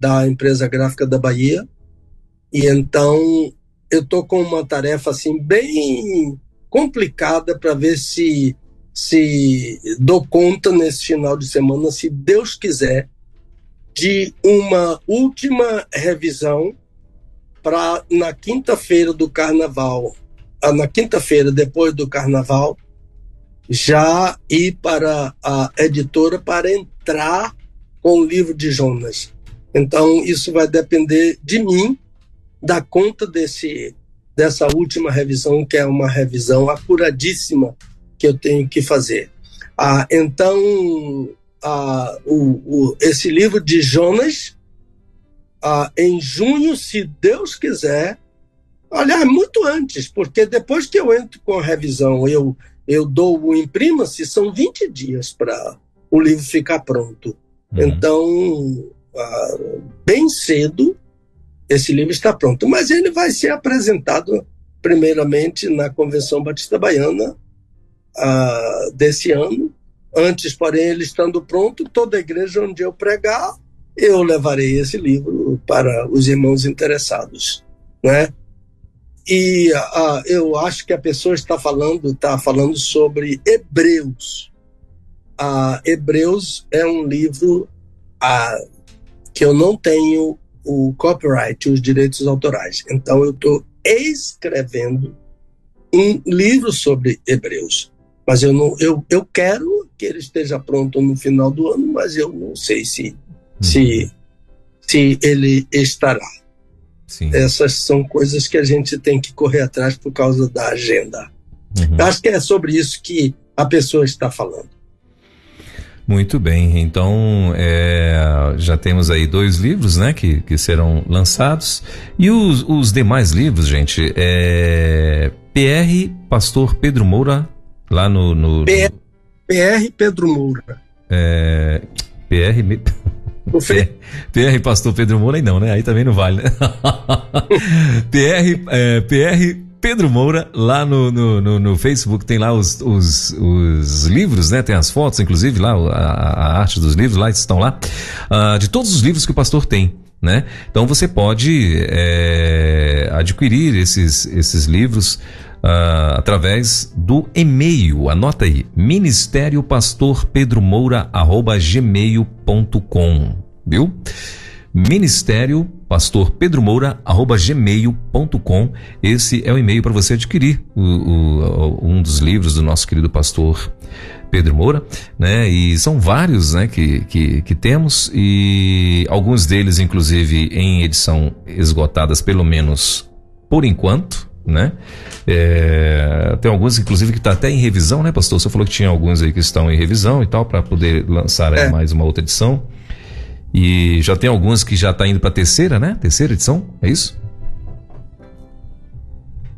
da empresa gráfica da Bahia, e então eu estou com uma tarefa assim bem complicada para ver se se dou conta nesse final de semana, se Deus quiser, de uma última revisão para na quinta-feira do carnaval, ah, na quinta-feira depois do carnaval, já ir para a editora para entrar com o livro de Jonas. Então isso vai depender de mim, da conta desse dessa última revisão, que é uma revisão apuradíssima que eu tenho que fazer. Ah, então, ah, o, o, esse livro de Jonas ah, em junho, se Deus quiser. Aliás, muito antes, porque depois que eu entro com a revisão, eu, eu dou o imprima-se, são 20 dias para o livro ficar pronto. Uhum. Então, ah, bem cedo, esse livro está pronto. Mas ele vai ser apresentado, primeiramente, na Convenção Batista Baiana, uh, desse ano. Antes, porém, ele estando pronto, toda a igreja onde eu pregar, eu levarei esse livro para os irmãos interessados, né? E uh, eu acho que a pessoa está falando, está falando sobre Hebreus. Uh, Hebreus é um livro uh, que eu não tenho o copyright, os direitos autorais. Então eu estou escrevendo um livro sobre Hebreus. Mas eu não, eu, eu quero que ele esteja pronto no final do ano, mas eu não sei se, hum. se, se ele estará. Sim. Essas são coisas que a gente tem que correr atrás por causa da agenda. Uhum. Acho que é sobre isso que a pessoa está falando. Muito bem, então é, já temos aí dois livros, né, que, que serão lançados e os, os demais livros, gente, é PR Pastor Pedro Moura lá no, no, PR, PR Pedro Moura. É, PR [laughs] PR Pastor Pedro Moura, não, né? Aí também não vale, né? [laughs] PR, é, PR Pedro Moura, lá no, no, no, no, Facebook, tem lá os, os, os, livros, né? Tem as fotos, inclusive, lá, a, a arte dos livros, lá estão lá, uh, de todos os livros que o pastor tem. Né? Então você pode é, adquirir esses, esses livros uh, através do e-mail. Anota aí: Ministério Pastor Pedro Moura gmail.com, viu? Ministério Pastor Pedro Moura gmail.com. Esse é o e-mail para você adquirir o, o, um dos livros do nosso querido pastor Pedro Moura, né? E são vários, né, que, que, que temos e alguns deles, inclusive, em edição esgotadas, pelo menos por enquanto, né? É, tem alguns, inclusive, que está até em revisão, né, pastor? Você falou que tinha alguns aí que estão em revisão e tal, para poder lançar é. mais uma outra edição. E já tem alguns que já está indo para a terceira, né? Terceira edição, é isso?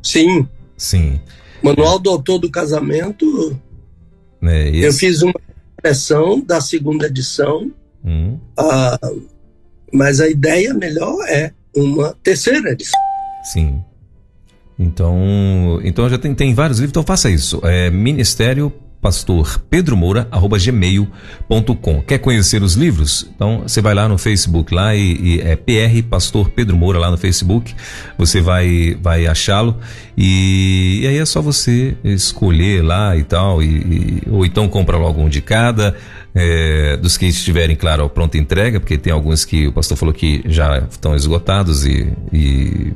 Sim. Sim. Manual é. do Autor do Casamento. É, eu fiz uma impressão da segunda edição. Hum. Uh, mas a ideia melhor é uma terceira edição. Sim. Então, então já tem, tem vários livros, então faça isso. É Ministério Pastor Pedro Moura, arroba gmail.com. Quer conhecer os livros? Então você vai lá no Facebook lá e, e é PR Pastor Pedro Moura lá no Facebook. Você vai vai achá-lo e, e, aí é só você escolher lá e tal e, e ou então compra logo um de cada. É, dos que estiverem, claro, pronta entrega, porque tem alguns que o pastor falou que já estão esgotados e, e,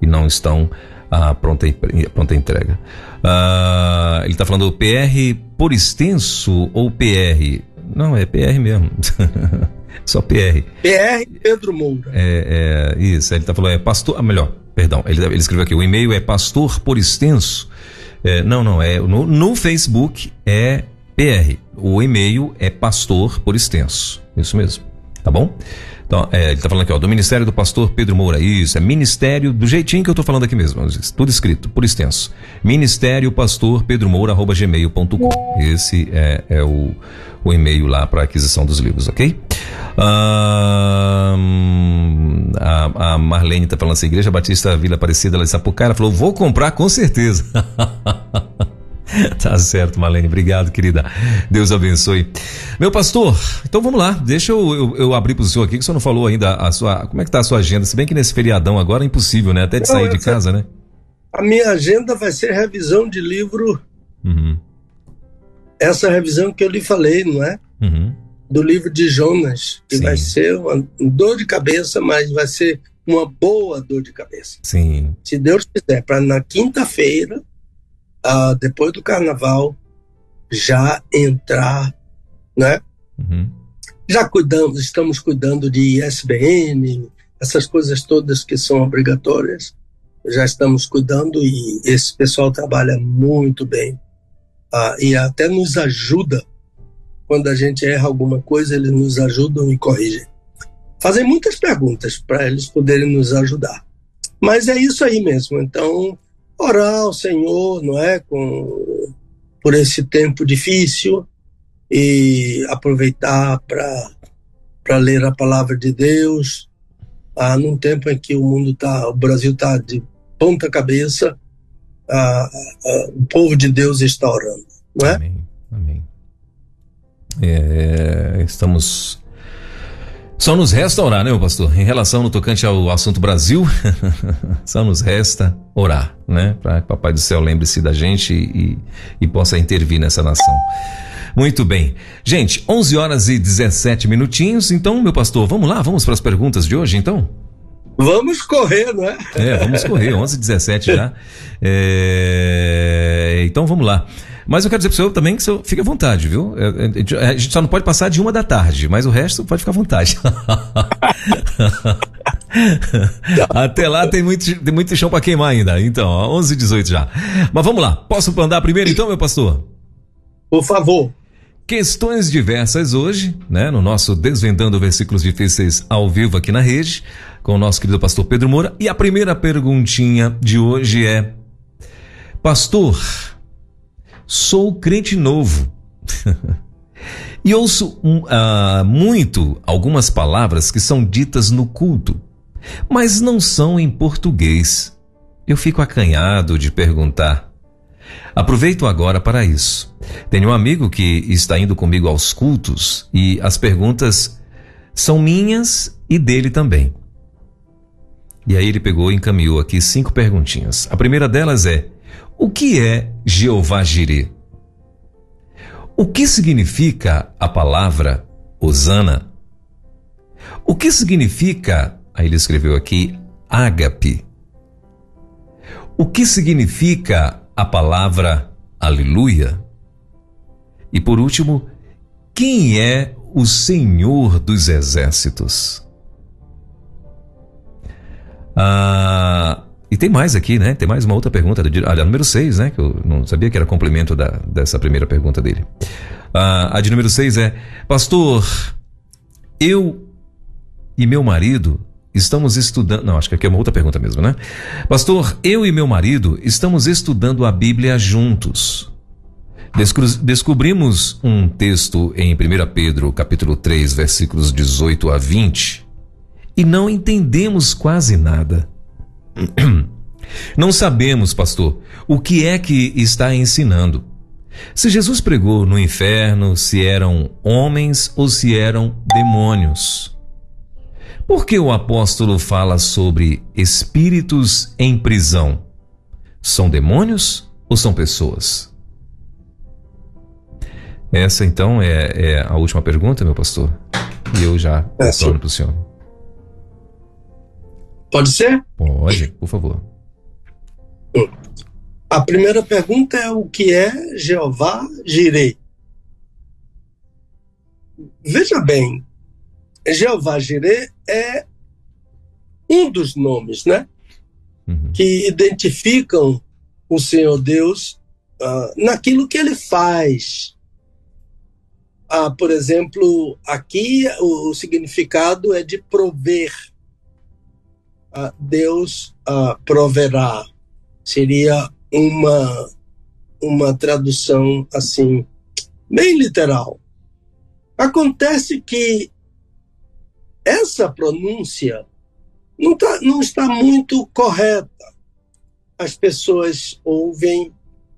e não estão a pronta, pronta entrega. Uh, ele está falando PR por extenso ou PR? Não, é PR mesmo. [laughs] Só PR. PR Pedro Moura. É, é isso, ele está falando, é pastor. Ah, melhor, perdão, ele, ele escreveu aqui: o e-mail é pastor por extenso. É, não, não, é no, no Facebook é PR. O e-mail é pastor por extenso. Isso mesmo. Tá bom? Então, é, ele está falando aqui, ó, do Ministério do Pastor Pedro Moura. Isso, é Ministério, do jeitinho que eu estou falando aqui mesmo. Tudo escrito, por extenso. Ministério Pastor Pedro Moura, arroba gmail.com. Esse é, é o, o e-mail lá para aquisição dos livros, ok? Ah, a, a Marlene está falando assim, Igreja Batista Vila Aparecida, ela de Sapucaí, ela falou, vou comprar com certeza. [laughs] [laughs] tá certo, Malene. Obrigado, querida. Deus abençoe. Meu pastor, então vamos lá. Deixa eu, eu, eu abrir para o senhor aqui, que o senhor não falou ainda a sua. Como é que tá a sua agenda? Se bem que nesse feriadão agora é impossível, né? Até de não, sair de casa, né? A minha agenda vai ser revisão de livro. Uhum. Essa revisão que eu lhe falei, não é? Uhum. Do livro de Jonas, que Sim. vai ser uma dor de cabeça, mas vai ser uma boa dor de cabeça. Sim. Se Deus quiser, para na quinta-feira uh, depois do carnaval, já entrar, né? Uhum. Já cuidamos, estamos cuidando de ISBN, essas coisas todas que são obrigatórias, já estamos cuidando e esse pessoal trabalha muito bem uh, e até nos ajuda quando a gente erra alguma coisa, eles nos ajudam e corrigem. Fazem muitas perguntas para eles poderem nos ajudar. Mas é isso aí mesmo. Então, orar ao Senhor, não é, com por esse tempo difícil e aproveitar para ler a palavra de Deus, ah, num tempo em que o mundo tá, o Brasil tá de ponta cabeça, ah, ah, o povo de Deus está orando. Não é? Amém. Amém. É, estamos. Só nos resta orar, né, meu pastor? Em relação no tocante ao assunto Brasil, [laughs] só nos resta orar, né? Para que o Papai do Céu lembre-se da gente e, e possa intervir nessa nação. Muito bem. Gente, 11 horas e 17 minutinhos. Então, meu pastor, vamos lá? Vamos para as perguntas de hoje, então? Vamos correr, não é? É, vamos correr. 11 e 17 já. [laughs] É... Então, vamos lá. Mas eu quero dizer para o senhor também que o senhor fique à vontade, viu? É, é, a gente só não pode passar de uma da tarde, mas o resto pode ficar à vontade. [laughs] Até lá tem muito, tem muito chão para queimar ainda. Então, 11 e 18 já. Mas vamos lá. Posso andar primeiro então, meu pastor? Por favor. Questões diversas hoje, né? No nosso Desvendando Versículos Difíceis ao vivo aqui na rede, com o nosso querido pastor Pedro Moura. E a primeira perguntinha de hoje é: Pastor, sou crente novo. [laughs] e ouço uh, muito algumas palavras que são ditas no culto, mas não são em português. Eu fico acanhado de perguntar. Aproveito agora para isso. Tenho um amigo que está indo comigo aos cultos e as perguntas são minhas e dele também. E aí ele pegou e encaminhou aqui cinco perguntinhas. A primeira delas é: o que é Jeová Jireh? O que significa a palavra Osana? O que significa, aí ele escreveu aqui, ágape? O que significa a palavra aleluia? E por último, quem é o Senhor dos Exércitos? Ah, e tem mais aqui, né? Tem mais uma outra pergunta, do, olha, número 6, né? Que eu não sabia que era complemento da, dessa primeira pergunta dele. Ah, a de número 6 é: Pastor, eu e meu marido estamos estudando. Não, acho que aqui é uma outra pergunta mesmo, né? Pastor, eu e meu marido estamos estudando a Bíblia juntos. Descobrimos um texto em 1 Pedro, capítulo 3, versículos 18 a 20, e não entendemos quase nada. Não sabemos, pastor, o que é que está ensinando. Se Jesus pregou no inferno, se eram homens ou se eram demônios. Por que o apóstolo fala sobre espíritos em prisão? São demônios ou são pessoas? Essa então é, é a última pergunta, meu pastor. E eu já é, retorno para o senhor. Pode ser? Pode, por favor. A primeira pergunta é o que é Jeová Jirei? Veja bem, Jeová Jirei é um dos nomes, né? Uhum. Que identificam o Senhor Deus uh, naquilo que ele faz. Ah, por exemplo, aqui o, o significado é de prover uh, Deus uh, proverá. Seria uma, uma tradução assim, bem literal. Acontece que essa pronúncia não, tá, não está muito correta. As pessoas ouvem,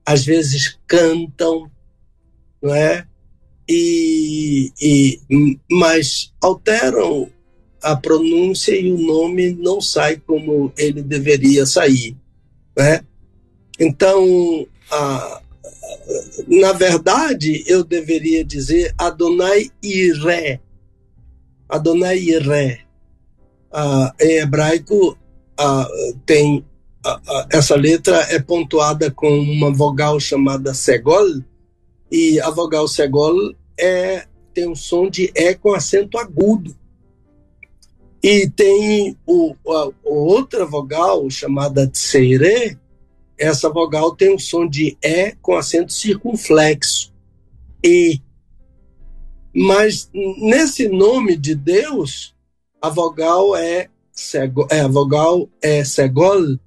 às vezes cantam, não é? E, e, mas alteram a pronúncia e o nome não sai como ele deveria sair, né? Então, a, na verdade, eu deveria dizer Adonai Iré. Adonai Iré. Ah, em hebraico, ah, tem ah, essa letra é pontuada com uma vogal chamada segol, e a vogal segol é, tem um som de E com acento agudo. E tem o, a, outra vogal chamada tsere, essa vogal tem o som de E com acento circunflexo. E. Mas nesse nome de Deus, a vogal é, é a vogal é segol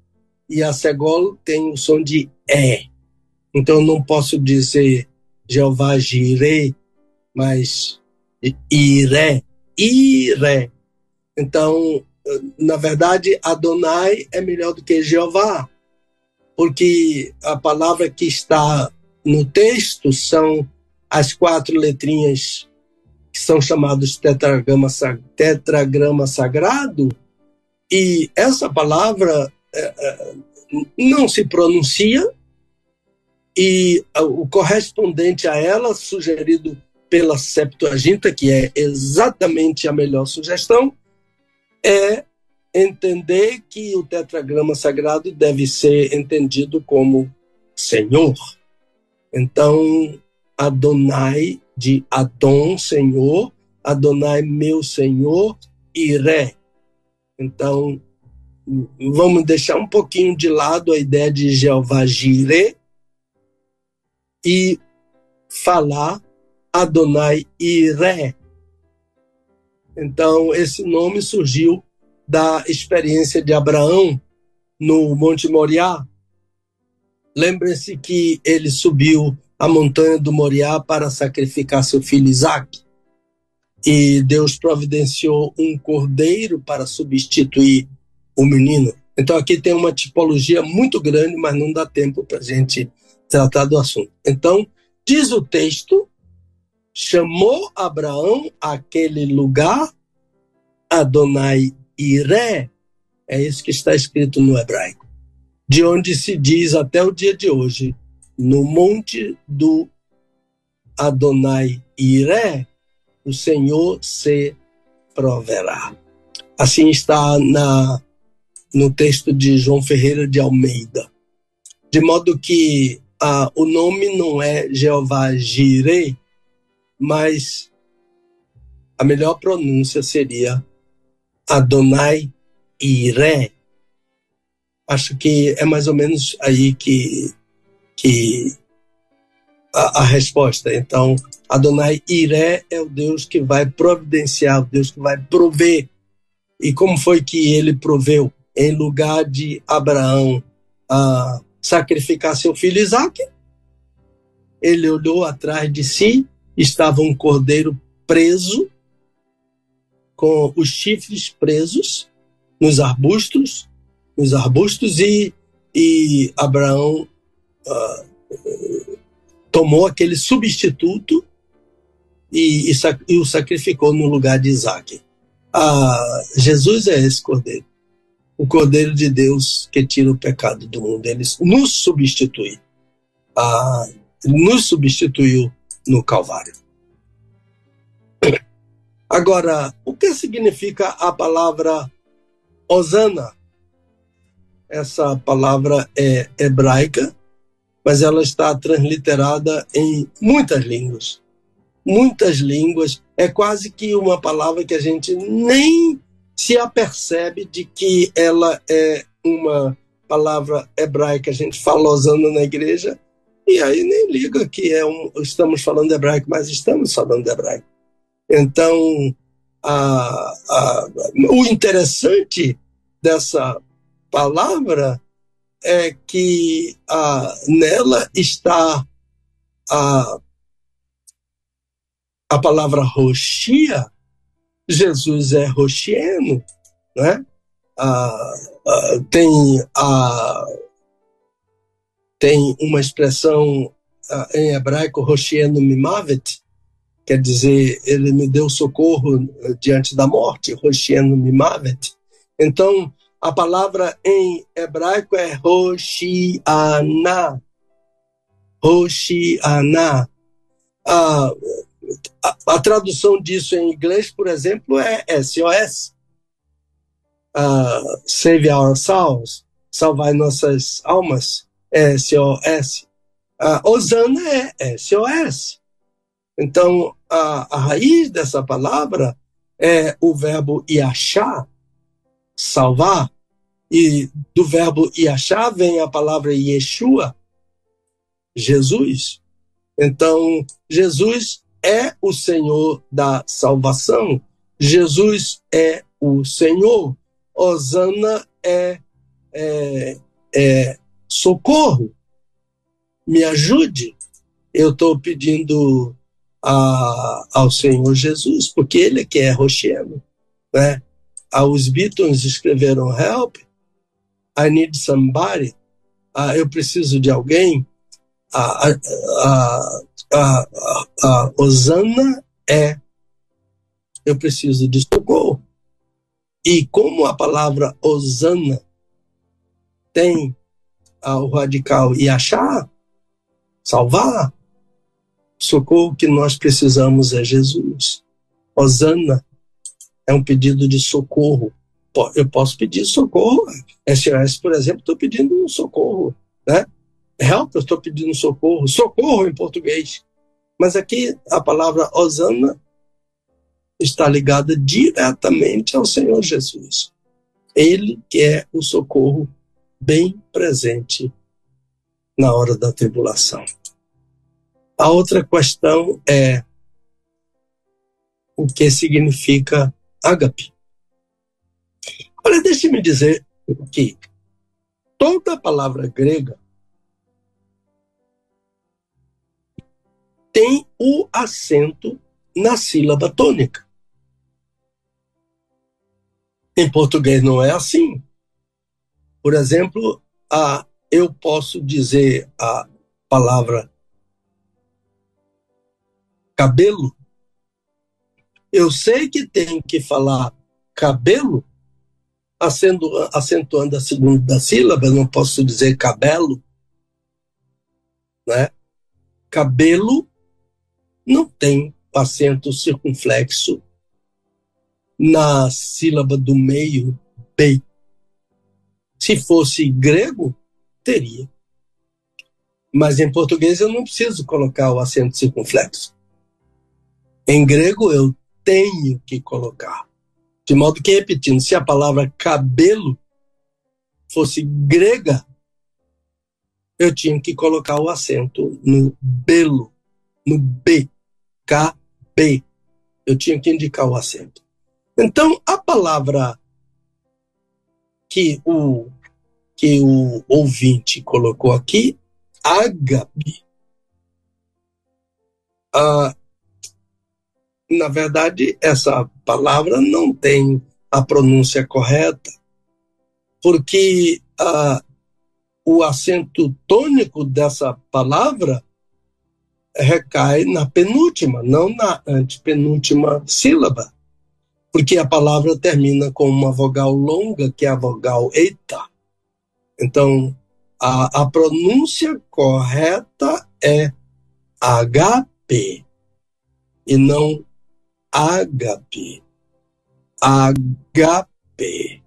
e a segol tem o som de E. Então eu não posso dizer Jeová Jireh, mas Iré, Iré. Então, na verdade, Adonai é melhor do que Jeová, porque a palavra que está no texto são as quatro letrinhas que são chamados tetragrama, tetragrama sagrado, e essa palavra é, é, não se pronuncia, e o correspondente a ela, sugerido pela Septuaginta, que é exatamente a melhor sugestão, é entender que o tetragrama sagrado deve ser entendido como Senhor. Então, Adonai de Adon, Senhor, Adonai, meu Senhor, Iré. Então, vamos deixar um pouquinho de lado a ideia de Jeová Jireh e falar Adonai Iré. Então, esse nome surgiu da experiência de Abraão no Monte Moriá. Lembrem-se que ele subiu a montanha do Moriá para sacrificar seu filho Isaac. E Deus providenciou um cordeiro para substituir o menino. Então aqui tem uma tipologia muito grande, mas não dá tempo para a gente tratar do assunto. Então, diz o texto, chamou Abraão aquele lugar Adonai Iré, é isso que está escrito no hebraico, de onde se diz até o dia de hoje, no monte do Adonai Iré, o Senhor se proverá. Assim está na, no texto de João Ferreira de Almeida. De modo que ah, o nome não é Jeová Jireh, mas a melhor pronúncia seria Adonai Iré. Acho que é mais ou menos aí que que a, a, resposta. Então, Adonai Iré é o Deus que vai providenciar, o Deus que vai prover. E como foi que ele proveu? Em lugar de Abraão a sacrificar seu filho Isaac, ele olhou atrás de si, estava um cordeiro preso, com os chifres presos nos arbustos, nos arbustos, e, e Abraão uh, tomou aquele substituto e, e, e, o sacrificou no lugar de Isaac. Uh, Jesus é esse cordeiro, o cordeiro de Deus que tira o pecado do mundo. Ele nos substitui, uh, nos substituiu no Calvário. Agora, o que significa a palavra Osana? Essa palavra é hebraica mas ela está transliterada em muitas línguas. Muitas línguas. É quase que uma palavra que a gente nem se apercebe de que ela é uma palavra hebraica. A gente fala usando na igreja e aí nem liga que é um, estamos falando hebraico, mas estamos falando hebraico. Então, a, a, o interessante dessa palavra é que ah, nela está a, a palavra roxia, Jesus é roxieno, né? Ah, tem, a, tem uma expressão ah, em hebraico, roxieno mimavet, quer dizer, ele me deu socorro eh, diante da morte, roxieno mimavet. Então, a palavra em hebraico é Roshiana. Roshiana. A, a, a, tradução disso em inglês, por exemplo, é SOS. Uh, save our souls. Salvar nossas almas. É SOS. Uh, Osana é SOS. Então, a, a raiz dessa palavra é o verbo iachá, salvar, e do verbo Yashá vem a palavra Yeshua, Jesus. Então, Jesus é o Senhor da salvação. Jesus é o Senhor. Osana é, é, é socorro. Me ajude. Eu estou pedindo a, ao Senhor Jesus, porque Ele é que é rocheano. Né? Ah, os Beatles escreveram Help, I need somebody, uh, eu preciso de alguém, a, a, a, a, Osana é eu preciso de socorro. E como a palavra Osana tem o radical e achar, salvar, socorro que nós precisamos é Jesus. Osana é um pedido de socorro. Eu posso pedir socorro. SOS, por exemplo, estou pedindo um socorro. Né? Help, estou pedindo socorro. Socorro em português. Mas aqui a palavra Osana está ligada diretamente ao Senhor Jesus. Ele que é o socorro bem presente na hora da tribulação. A outra questão é o que significa ágape. Olha, deixe-me dizer que toda palavra grega tem o acento na sílaba tônica. Em português não é assim. Por exemplo, a, eu posso dizer a palavra cabelo. Eu sei que tem que falar cabelo, acentuando a segunda sílaba, não posso dizer cabelo. Né? Cabelo não tem acento circunflexo na sílaba do meio, B. Se fosse grego, teria. Mas em português eu não preciso colocar o acento circunflexo. Em grego eu tenho que colocar. De modo que, repetindo, se a palavra cabelo fosse grega, eu tinha que colocar o acento no belo, no B, K, B. Eu tinha que indicar o acento. Então, a palavra que o, que o ouvinte colocou aqui, ágape, ah, na verdade, essa palavra não tem a pronúncia correta, porque ah, o acento tônico dessa palavra recai na penúltima, não na antepenúltima sílaba porque a palavra termina com uma vogal longa, que é a vogal eita. Então, a, a pronúncia correta é HP e não HP. HP,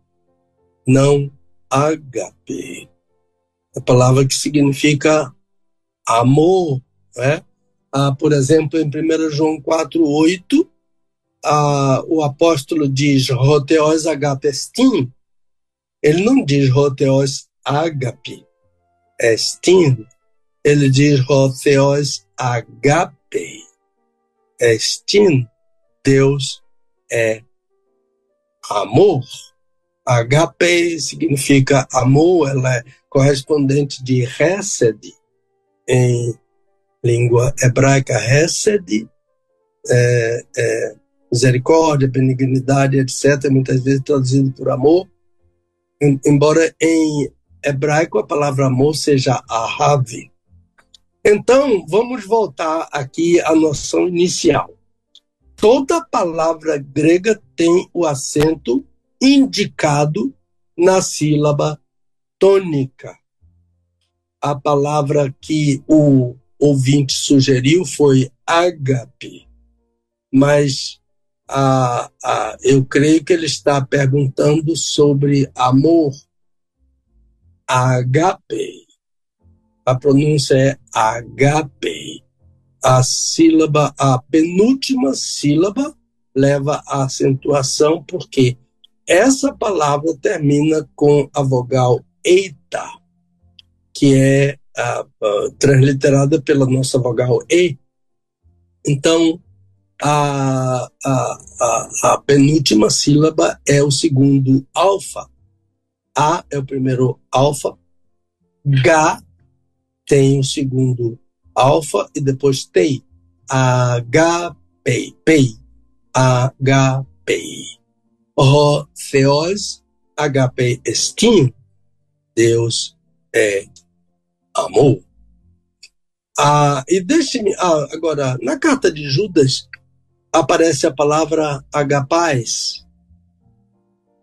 não HP. A palavra que significa amor, né? Ah, por exemplo, em 1 João 4, 8, a, o apóstolo diz roteos agapestin, ele não diz roteos agape estin, ele diz roteos agape estin, Deus é amor. Agape significa amor, ela é correspondente de Hesed em língua hebraica. Hesed é, é misericórdia, benignidade, etc., muitas vezes traduzido por amor, embora em hebraico a palavra amor seja ahav. Então, vamos voltar aqui à noção inicial. Toda palavra grega tem o acento indicado na sílaba tônica. A palavra que o ouvinte sugeriu foi ágape, mas eu creio que ele está perguntando sobre amor. HP. A pronúncia é HP. A sílaba, a penúltima sílaba leva a acentuação porque essa palavra termina com a vogal eita, que é transliterada pela nossa vogal e. Então, a, a, a, a penúltima sílaba é o segundo alfa. A é o primeiro alfa. G tem o segundo alfa e depois T. H-P. P. H-P. O Theos, HP Estim. Deus é amor. Ah, e deixe-me. Ah, agora, na carta de Judas aparece a palavra agapaz,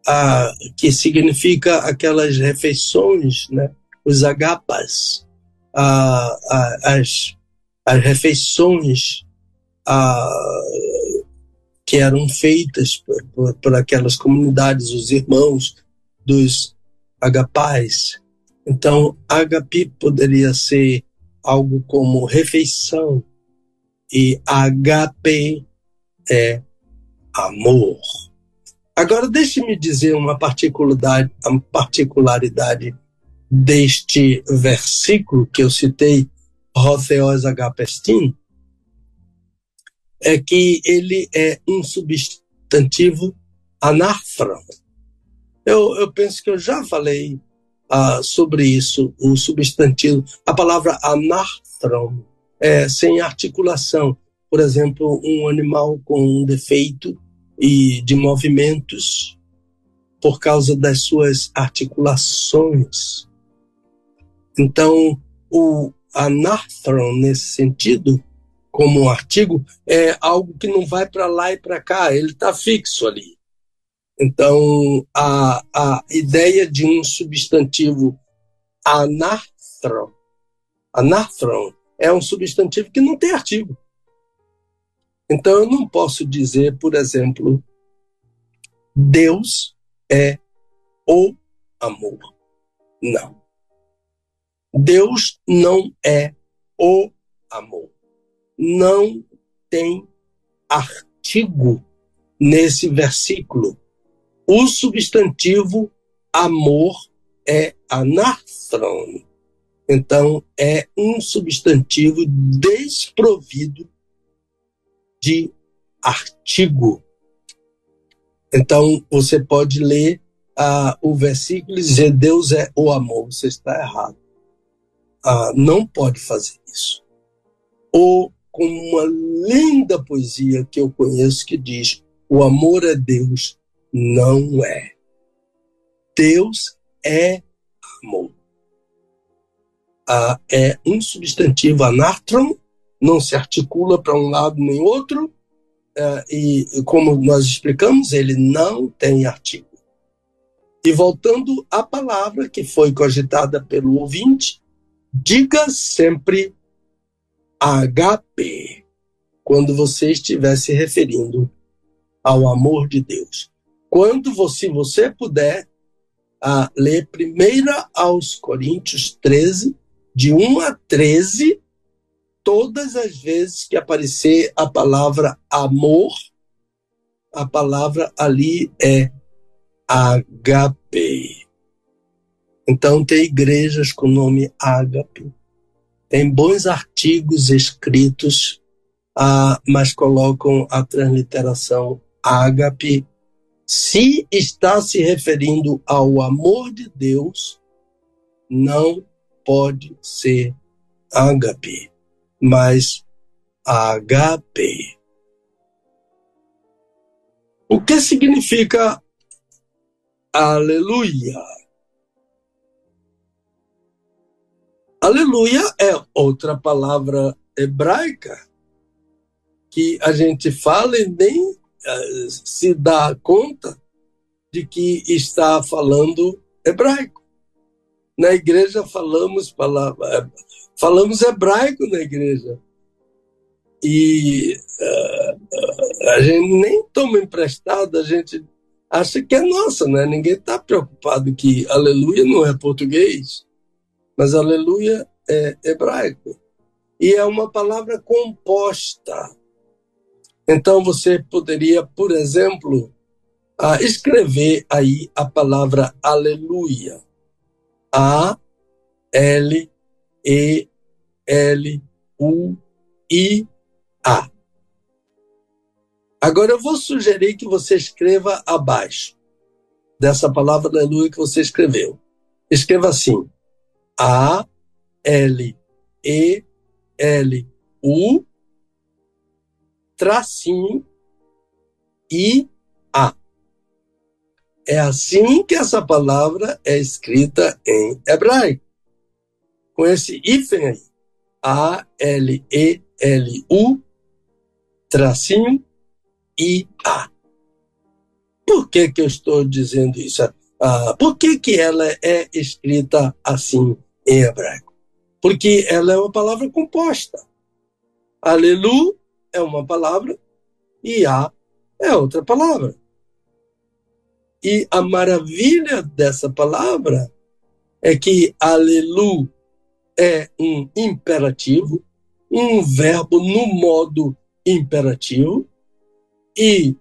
ah, que significa aquelas refeições, né? os agapas, as, as refeições que eram feitas por, por, por, aquelas comunidades, os irmãos dos agapais. Então, agape poderia ser algo como refeição e agape é amor. Agora, deixe-me dizer uma particularidade, uma particularidade deste versículo que eu citei, Rotheos Agapestin, é que ele é um substantivo anáframo. Eu, eu penso que eu já falei ah, sobre isso, o substantivo. A palavra anáframo é sem articulação. Por exemplo, um animal com um defeito e de movimentos por causa das suas articulações. Então, o anáfron, nesse sentido, como um artigo, é algo que não vai para lá e para cá, ele está fixo ali. Então, a, a ideia de um substantivo anáfron, anáfron é um substantivo que não tem artigo. Então, eu não posso dizer, por exemplo, Deus é o amor. Não. Deus não é o amor. Não tem artigo nesse versículo. O substantivo amor é anathron. Então, é um substantivo desprovido de artigo. Então, você pode ler uh, o versículo e dizer Deus é o amor. Você está errado. Uh, não pode fazer isso. Ou com uma linda poesia que eu conheço que diz: O amor é Deus, não é. Deus é amor. Uh, é um substantivo anátron, não se articula para um lado nem outro, uh, e como nós explicamos, ele não tem artigo. E voltando à palavra que foi cogitada pelo ouvinte, diga sempre HP quando você estiver se referindo ao amor de Deus. Quando você, você puder a ler primeira aos Coríntios 13, de 1 a 13, todas as vezes que aparecer a palavra amor, a palavra ali é HP. Então, tem igrejas com o nome Ágape. Tem bons artigos escritos, ah, mas colocam a transliteração Ágape. Se está se referindo ao amor de Deus, não pode ser Ágape mais HP. O que significa aleluia? Aleluia é outra palavra hebraica que a gente fala e nem uh, se dá conta de que está falando hebraico. Na igreja falamos palavra, falamos hebraico na igreja. E uh, a gente nem toma emprestado, a gente acha que é nossa, né? Ninguém está preocupado que aleluia não é português, mas aleluia é hebraico. E é uma palavra composta. Então você poderia, por exemplo, uh, escrever aí a palavra aleluia. A, L, e, L, U, I, A. Agora eu vou sugerir que você escreva abaixo dessa palavra aleluia que você escreveu. Escreva assim: A, L, E, L, U, tracinho, I, A. É assim que essa palavra é escrita em hebraico com esse hífen aí. A-L-E-L-U, tracinho, I-A. Por que, que eu estou dizendo isso? Ah, por que, que ela é escrita assim em hebraico? Porque ela é uma palavra composta. Alelu é uma palavra e A é outra palavra. E a maravilha dessa palavra é que alelu é um imperativo, um verbo no modo imperativo, e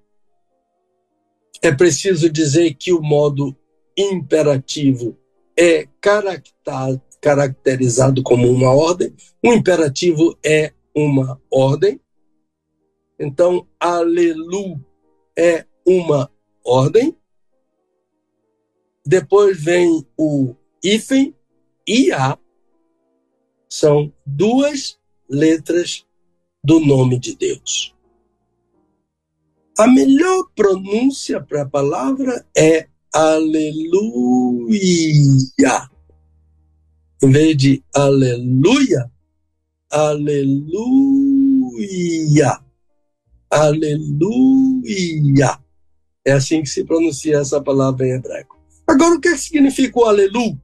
é preciso dizer que o modo imperativo é caracterizado como uma ordem, o imperativo é uma ordem. Então, alelu é uma ordem. Depois vem o hífen e a são duas letras do nome de Deus. A melhor pronúncia para a palavra é aleluia. Em vez de aleluia, aleluia. Aleluia. É assim que se pronuncia essa palavra em hebraico. Agora, o que significa o aleluia?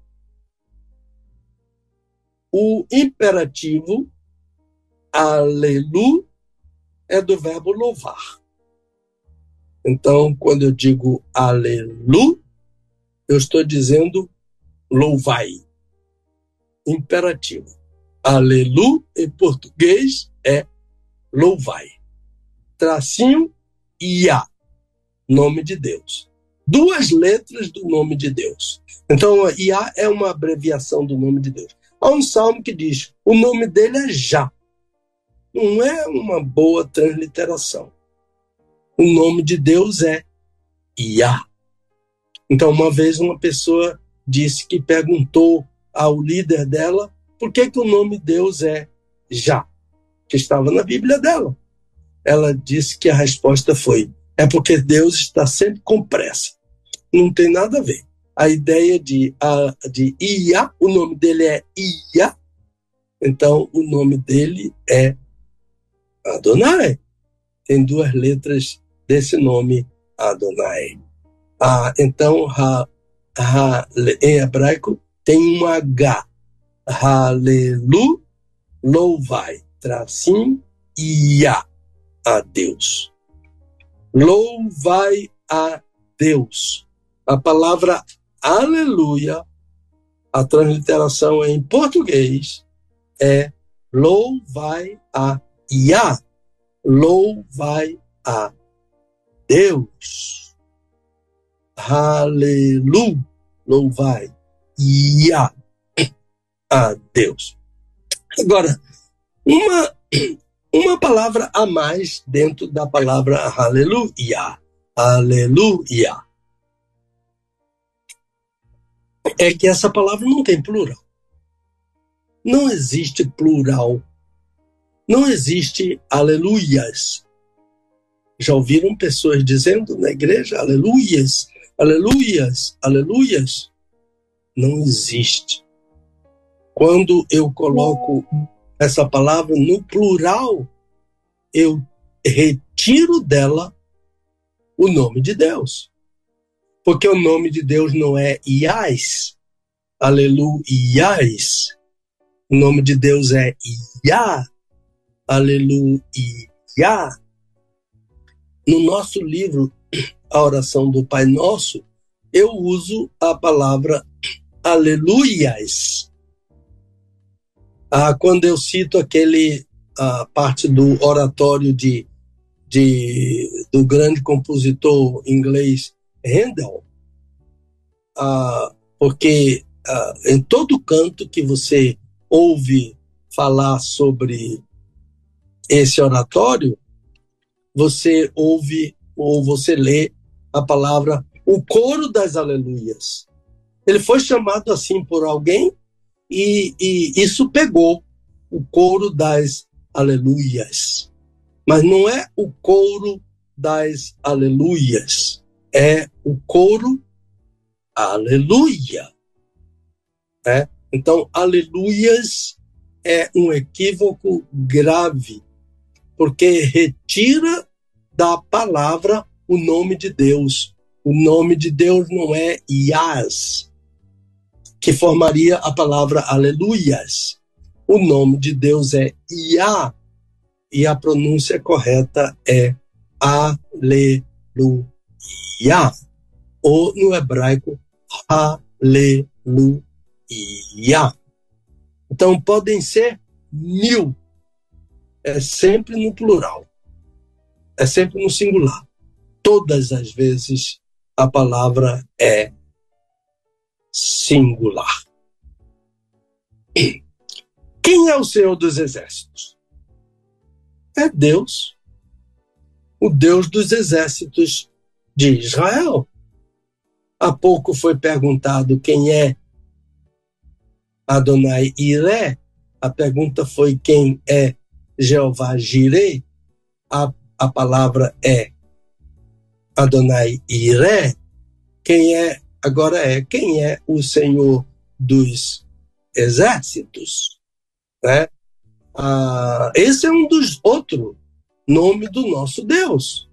O imperativo alelu é do verbo louvar. Então, quando eu digo alelu, eu estou dizendo louvai. Imperativo. Alelu, em português, é louvai. Tracinho, ia, nome de Deus. Duas letras do nome de Deus. Então, Iá é uma abreviação do nome de Deus. Há um salmo que diz: o nome dele é Já. Não é uma boa transliteração. O nome de Deus é Iá. Então, uma vez uma pessoa disse que perguntou ao líder dela por que, que o nome de Deus é Já, que estava na Bíblia dela. Ela disse que a resposta foi: é porque Deus está sempre com pressa. Não tem nada a ver a ideia de, a, de Ia, o nome dele é Ia, então o nome dele é Adonai. Tem duas letras desse nome, Adonai. Ah, então, ha, ha, em hebraico, tem um H. Halelu, louvai, tracinho, Ia, a Deus. Louvai a Deus. A palavra aleluia, a transliteração em português é louvai a Yah, louvai a Deus. Aleluia, louvai Yah, a Deus. Agora, uma, uma palavra a mais dentro da palavra aleluia. Aleluia é que essa palavra não tem plural. Não existe plural. Não existe aleluias. Já ouviram pessoas dizendo na igreja aleluias, aleluias, aleluias? Não existe. Quando eu coloco essa palavra no plural, eu retiro dela o nome de Deus. Porque o nome de Deus não é Iás, aleluiás. O nome de Deus é Iá, aleluia. No nosso livro, A Oração do Pai Nosso, eu uso a palavra aleluias. Ah, quando eu cito aquele a parte do oratório de, de, do grande compositor inglês Handel, ah, porque ah, em todo canto que você ouve falar sobre esse oratório, você ouve ou você lê a palavra o coro das aleluias. Ele foi chamado assim por alguém e, e isso pegou o coro das aleluias. Mas não é o coro das aleluias, é o coro aleluia. Né? Então, aleluias é um equívoco grave, porque retira da palavra o nome de Deus. O nome de Deus não é Yas, que formaria a palavra aleluias. O nome de Deus é Yah, e a pronúncia correta é aleluia, ou no hebraico, aleluia. Então podem ser mil, é sempre no plural, é sempre no singular. Todas as vezes a palavra é singular. [clears throat] Quem é o Senhor dos Exércitos? É Deus, o Deus dos exércitos de Israel. Há pouco foi perguntado quem é Adonai Iré. A pergunta foi quem é Jeová Jireh. A, a palavra é Adonai Iré. Quem é, agora é, quem é o Senhor dos exércitos? Né? Ah, esse é um dos outros nomes do nosso Deus.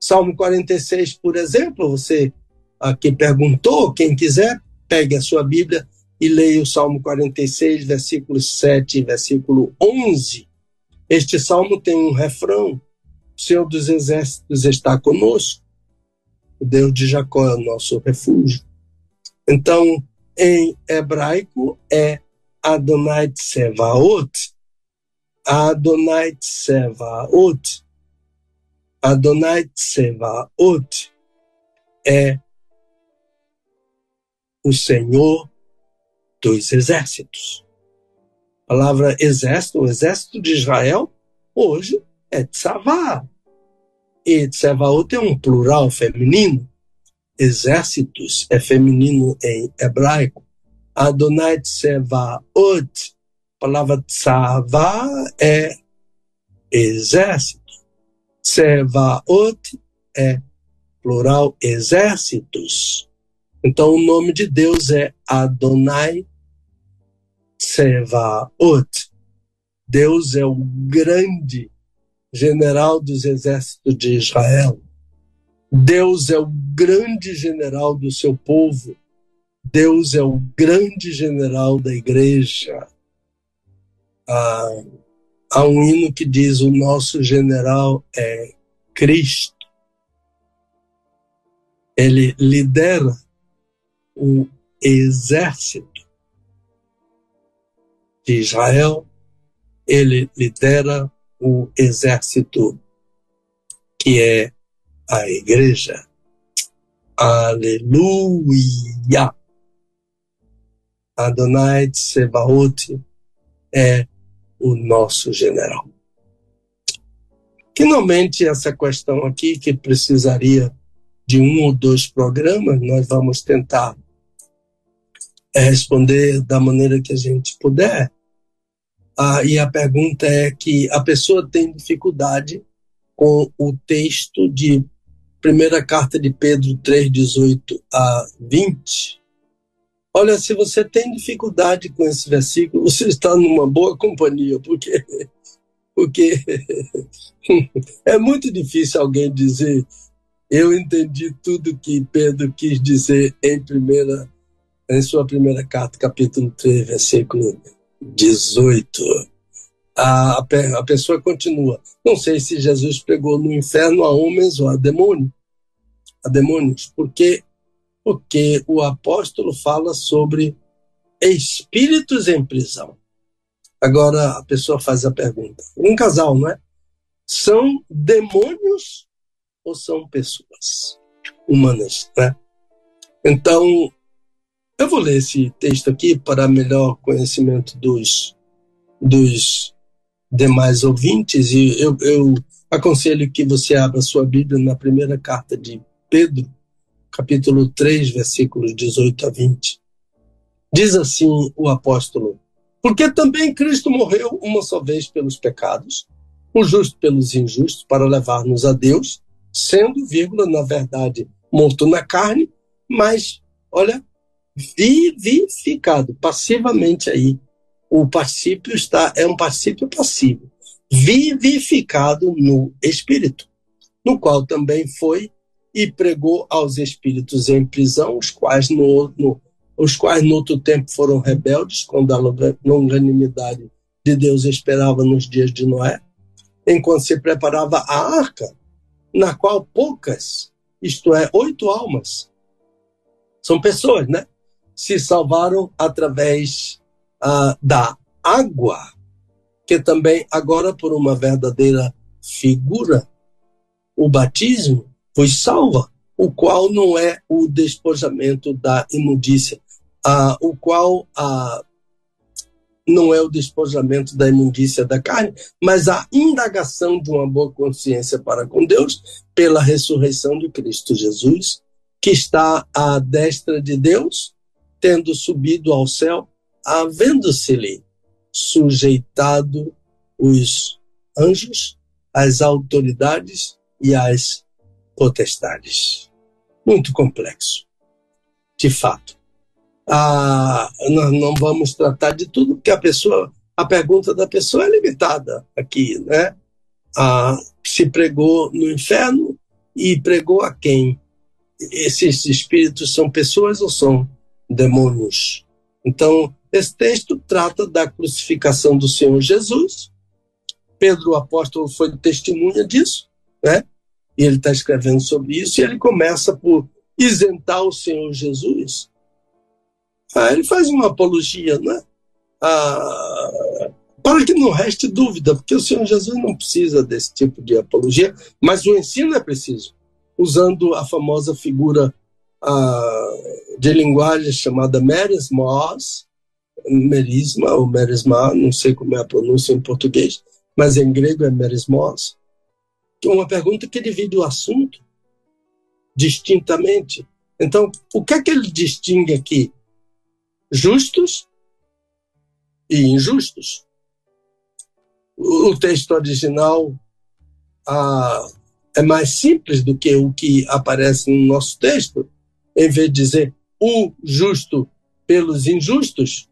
Salmo 46, por exemplo, você aqui perguntou, quem quiser, pegue a sua Bíblia e leia o Salmo 46, versículo 7 e versículo 11. Este salmo tem um refrão: O Senhor dos Exércitos está conosco. O Deus de Jacó é o nosso refúgio. Então, em hebraico é Adonai Tsevaot, Adonai Tsevaot. Adonai Tsevaot é o Senhor dos exércitos. A palavra exército, o exército de Israel, hoje é Tzavá. E Tsevaot é um plural feminino. Exércitos é feminino em hebraico. Adonai Tsevaot a palavra tsava é exército. Tsevaot é plural exércitos. Então o nome de Deus é Adonai Tsevaot. Deus é o grande general dos exércitos de Israel. Deus é o grande general do seu povo. Deus é o grande general da igreja há, há um hino que diz: O nosso general é Cristo. Ele lidera o exército de Israel, ele lidera o exército que é a igreja. Aleluia! Adonai Tsebaot é o nosso general. Finalmente, essa questão aqui, que precisaria de um ou dois programas, nós vamos tentar responder da maneira que a gente puder. Ah, e a pergunta é que a pessoa tem dificuldade com o texto de primeira carta de Pedro 3, 18 a 20, Olha, se você tem dificuldade com esse versículo, você está numa boa companhia, porque, [laughs] porque [laughs] é muito difícil alguém dizer eu entendi tudo que Pedro quis dizer em primeira em sua primeira carta, capítulo 3, versículo 18. A, a pessoa continua. Não sei se Jesus pegou no inferno a homens ou a demônios, a demônios, porque porque o apóstolo fala sobre espíritos em prisão. Agora a pessoa faz a pergunta: um casal, não é? São demônios ou são pessoas humanas, né? Então, eu vou ler esse texto aqui para melhor conhecimento dos, dos demais ouvintes e eu, eu aconselho que você abra sua Bíblia na primeira carta de Pedro, capítulo 3, versículos 18 a 20. Diz assim o apóstolo: Porque também Cristo morreu uma só vez pelos pecados, o justo pelos injustos, para levar-nos a Deus, sendo, vírgula, na verdade, morto na carne, mas, olha, vivificado passivamente aí o particípio está é um particípio passivo, vivificado no espírito, no qual também foi e pregou aos espíritos em prisão, os quais no, no os quais no outro tempo foram rebeldes, quando a longanimidade de Deus esperava nos dias de Noé, enquanto se preparava a arca, na qual poucas, isto é, oito almas, são pessoas, né? Se salvaram através ah, da água, que também agora por uma verdadeira figura, o batismo foi salva, o qual não é o despojamento da imundícia, ah, o qual ah, não é o despojamento da imundícia da carne, mas a indagação de uma boa consciência para com Deus pela ressurreição de Cristo Jesus, que está à destra de Deus, tendo subido ao céu, havendo-se-lhe sujeitado os anjos, as autoridades e as potestades. Muito complexo, de fato ah, nós não vamos tratar de tudo, porque a pessoa, a pergunta da pessoa é limitada aqui, né? Ah, se pregou no inferno e pregou a quem? Esses espíritos são pessoas ou são demônios? Então, esse texto trata da crucificação do Senhor Jesus. Pedro, o apóstolo, foi testemunha disso, né? E ele está escrevendo sobre isso, e ele começa por isentar o Senhor Jesus ah, ele faz uma apologia, né? Ah, para que não reste dúvida, porque o Senhor Jesus não precisa desse tipo de apologia, mas o ensino é preciso, usando a famosa figura ah, de linguagem chamada merismos, merisma ou merisma, não sei como é a pronúncia em português, mas em grego é merismos, uma pergunta que divide o assunto distintamente. Então, o que é que ele distingue aqui? justos e injustos. O texto original ah, é mais simples do que o que aparece no nosso texto. Em vez de dizer o justo pelos injustos,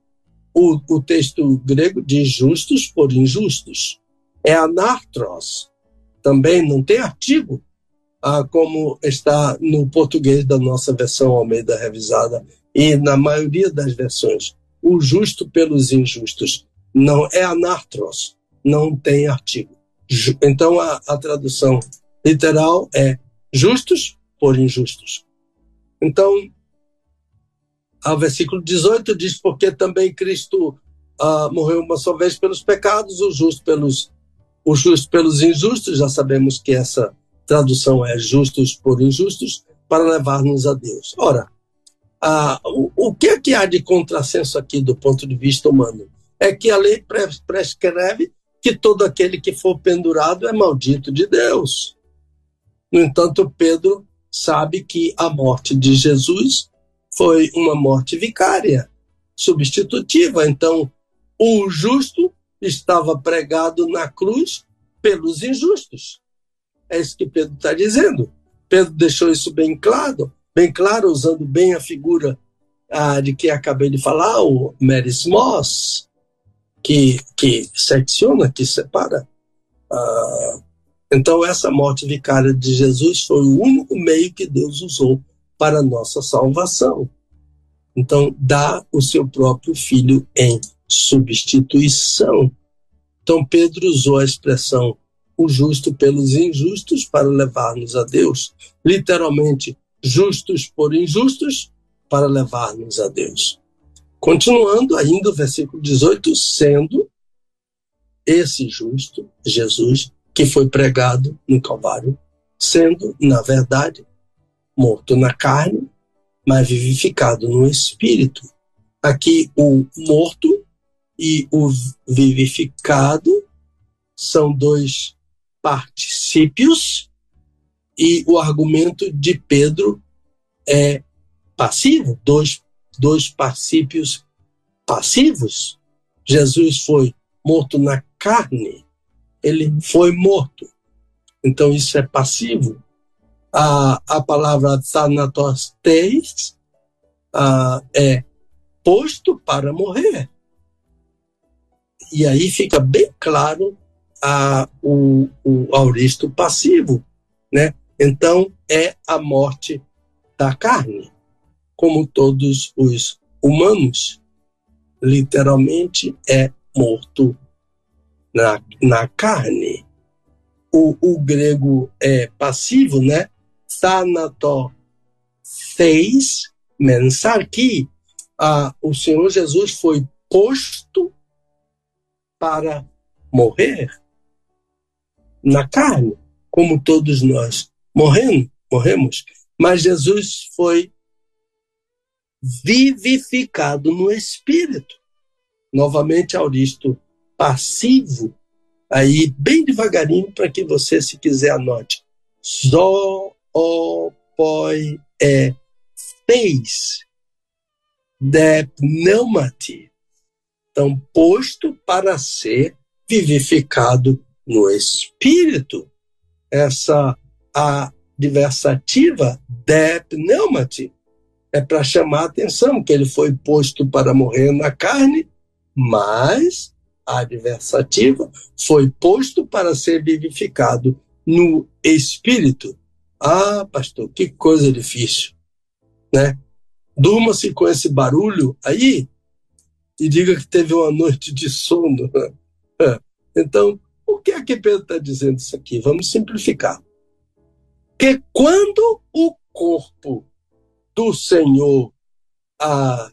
o, o texto grego diz justos por injustos. É anartros. Também não tem artigo, ah, como está no português da nossa versão Almeida Revisada e na maioria das versões, o justo pelos injustos. Não é anartros, não tem artigo. Então a, a tradução literal é justos por injustos. Então, o versículo 18 diz: Porque também Cristo ah, morreu uma só vez pelos pecados, o justo pelos, o justo pelos injustos. Já sabemos que essa tradução é justos por injustos, para levar-nos a Deus. Ora, ah, o, o que é que há de contrassenso aqui do ponto de vista humano? É que a lei prescreve que todo aquele que for pendurado é maldito de Deus. No entanto, Pedro sabe que a morte de Jesus foi uma morte vicária, substitutiva. Então, o justo estava pregado na cruz pelos injustos. É isso que Pedro está dizendo. Pedro deixou isso bem claro bem claro, usando bem a figura ah, de que acabei de falar, o merismos, que, que secciona, que separa. Ah, então, essa morte vicária de Jesus foi o único meio que Deus usou para a nossa salvação. Então, dá o seu próprio filho em substituição. Então, Pedro usou a expressão o justo pelos injustos para levar-nos a Deus. Literalmente, justos por injustos, para levar-nos a Deus. Continuando ainda o versículo 18, sendo esse justo, Jesus, que foi pregado no Calvário, sendo, na verdade, morto na carne, mas vivificado no espírito. Aqui, o morto e o vivificado são dois particípios e o argumento de Pedro é passivo, dois, dois particípios passivos. Jesus foi morto na carne, ele foi morto. Então isso é passivo. A, a palavra thanatos uh, é posto para morrer. E aí fica bem claro a, o, o auristo passivo, né? Então é a morte da carne, como todos os humanos, literalmente é morto na, na carne. O, o grego é passivo, né? Thanato fez mensar que ah, o Senhor Jesus foi posto para morrer na carne, como todos nós morrendo, morremos, mas Jesus foi vivificado no espírito. Novamente, Auristo, passivo, aí bem devagarinho para que você, se quiser, anote. Zoopoi é fez de pneumati. Então, posto para ser vivificado no espírito. Essa adversativa de pneumati é para chamar a atenção que ele foi posto para morrer na carne, mas a adversativa foi posto para ser vivificado no espírito. Ah, pastor, que coisa difícil, né? Durma-se com esse barulho aí e diga que teve uma noite de sono. [laughs] É. Então, o que é que Pedro está dizendo isso aqui? Vamos simplificar. Que quando o corpo do Senhor, ah,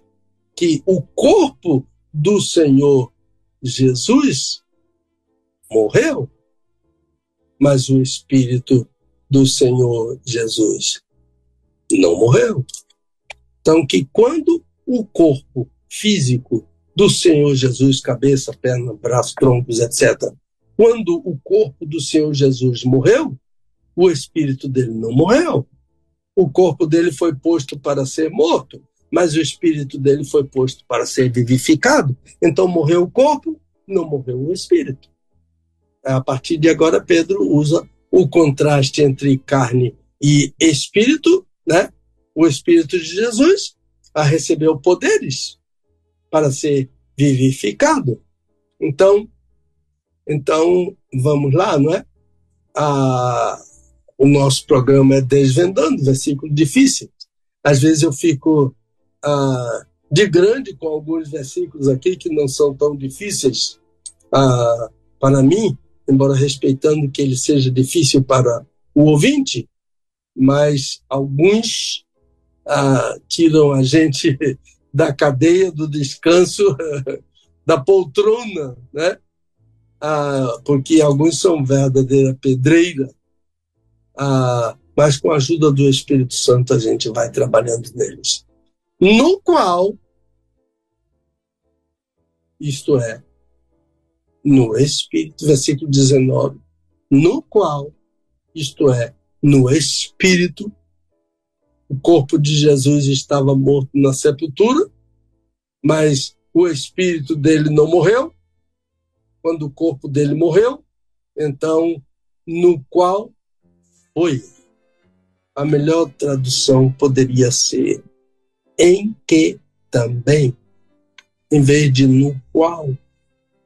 que o corpo do Senhor Jesus morreu, mas o espírito do Senhor Jesus não morreu. Então, que quando o corpo físico do Senhor Jesus, cabeça, perna, braço, troncos, etc., quando o corpo do Senhor Jesus morreu, o espírito dele não morreu. O corpo dele foi posto para ser morto, mas o espírito dele foi posto para ser vivificado. Então morreu o corpo, não morreu o espírito. A partir de agora, Pedro usa o contraste entre carne e espírito, né? O espírito de Jesus a recebeu poderes para ser vivificado. Então, então vamos lá, não é? O nosso programa é Desvendando, versículo difícil. Às vezes eu fico ah, de grande com alguns versículos aqui que não são tão difíceis ah, para mim, embora respeitando que ele seja difícil para o ouvinte, mas alguns ah, tiram a gente da cadeia do descanso, [laughs] da poltrona, né? Ah, porque alguns são verdadeira pedreira, ah, mas com a ajuda do Espírito Santo a gente vai trabalhando neles. No qual, isto é, no Espírito, versículo 19, no qual, isto é, no Espírito, o corpo de Jesus estava morto na sepultura, mas o espírito dele não morreu. Quando o corpo dele morreu, então, no qual foi. A melhor tradução poderia ser em que também, em vez de no qual,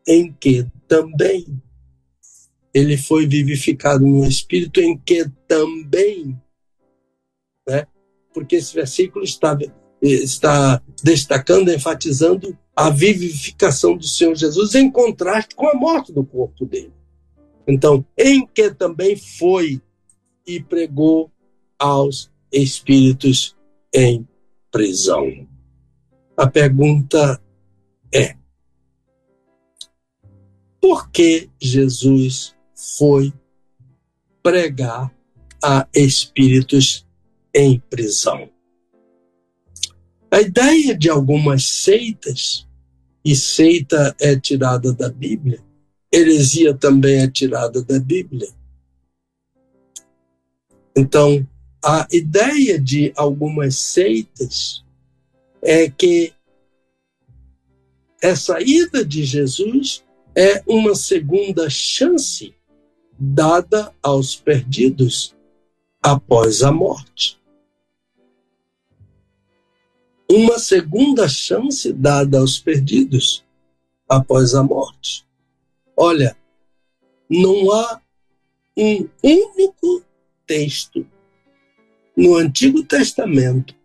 em que também. Ele foi vivificado no espírito em que também, né? Porque esse versículo está, está destacando, enfatizando a vivificação do Senhor Jesus em contraste com a morte do corpo dele. Então, em que também foi e pregou aos espíritos em prisão. A pergunta é: por que Jesus foi pregar a espíritos em prisão. A ideia de algumas seitas, e seita é tirada da Bíblia, heresia também é tirada da Bíblia. Então, a ideia de algumas seitas é que essa ida de Jesus é uma segunda chance dada aos perdidos após a morte uma segunda chance dada aos perdidos. após a morte. Olha, não há um único texto no Antigo Testamento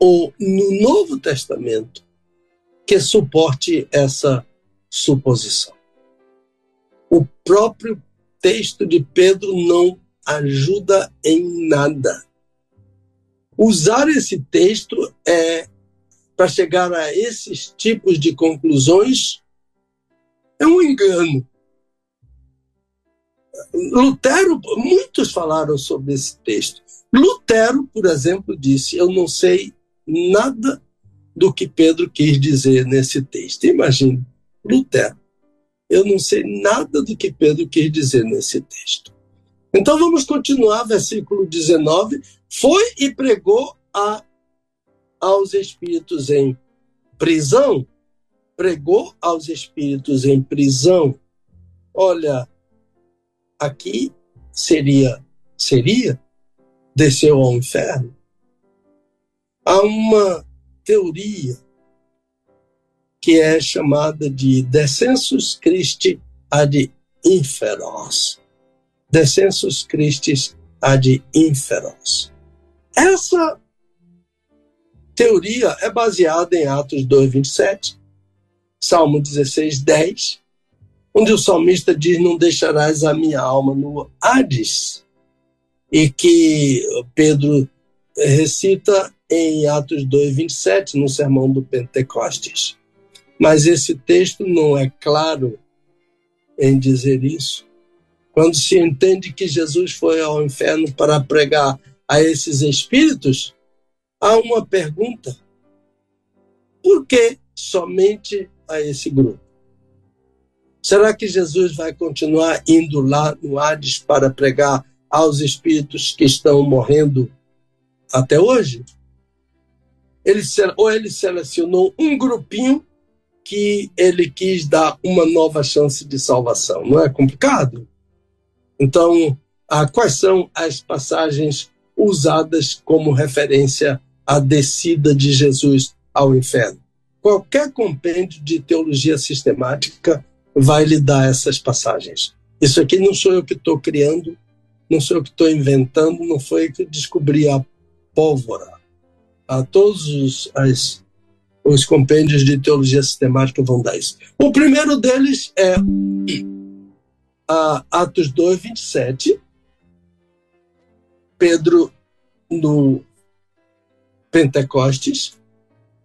ou no Novo Testamento que suporte essa suposição. O próprio texto de Pedro não ajuda em nada. Usar esse texto é para chegar a esses tipos de conclusões é um engano. Lutero, muitos falaram sobre esse texto. Lutero, por exemplo, disse: Eu não sei nada do que Pedro quis dizer nesse texto. Imagine, Lutero. Eu não sei nada do que Pedro quis dizer nesse texto. Então vamos continuar, versículo 19. Foi e pregou a, aos espíritos em prisão. Pregou aos espíritos em prisão. Olha, aqui seria, seria, desceu ao inferno. Há uma teoria que é chamada de Descensus Christi ad inferos. Descensus Christi ad inferos. Essa teoria é baseada em Atos 2, 27, Salmo 16, 10, onde o salmista diz: Não deixarás a minha alma no Hades. E que Pedro recita em Atos 2, 27, no sermão do Pentecostes. Mas esse texto não é claro em dizer isso. Quando se entende que Jesus foi ao inferno para pregar a esses espíritos, há uma pergunta: por que somente a esse grupo? Será que Jesus vai continuar indo lá no Hades para pregar aos espíritos que estão morrendo até hoje? Ele, ou ele selecionou um grupinho que ele quis dar uma nova chance de salvação. Não é complicado? Então, ah, quais são as passagens usadas como referência à descida de Jesus ao inferno? Qualquer compêndio de teologia sistemática vai lhe dar essas passagens. Isso aqui não sou eu que estou criando, não sou eu que estou inventando, não foi eu que descobri a pólvora. A todos os, as, os compêndios de teologia sistemática vão dar isso. O primeiro deles é a Atos 2, 27. Pedro, no Pentecostes,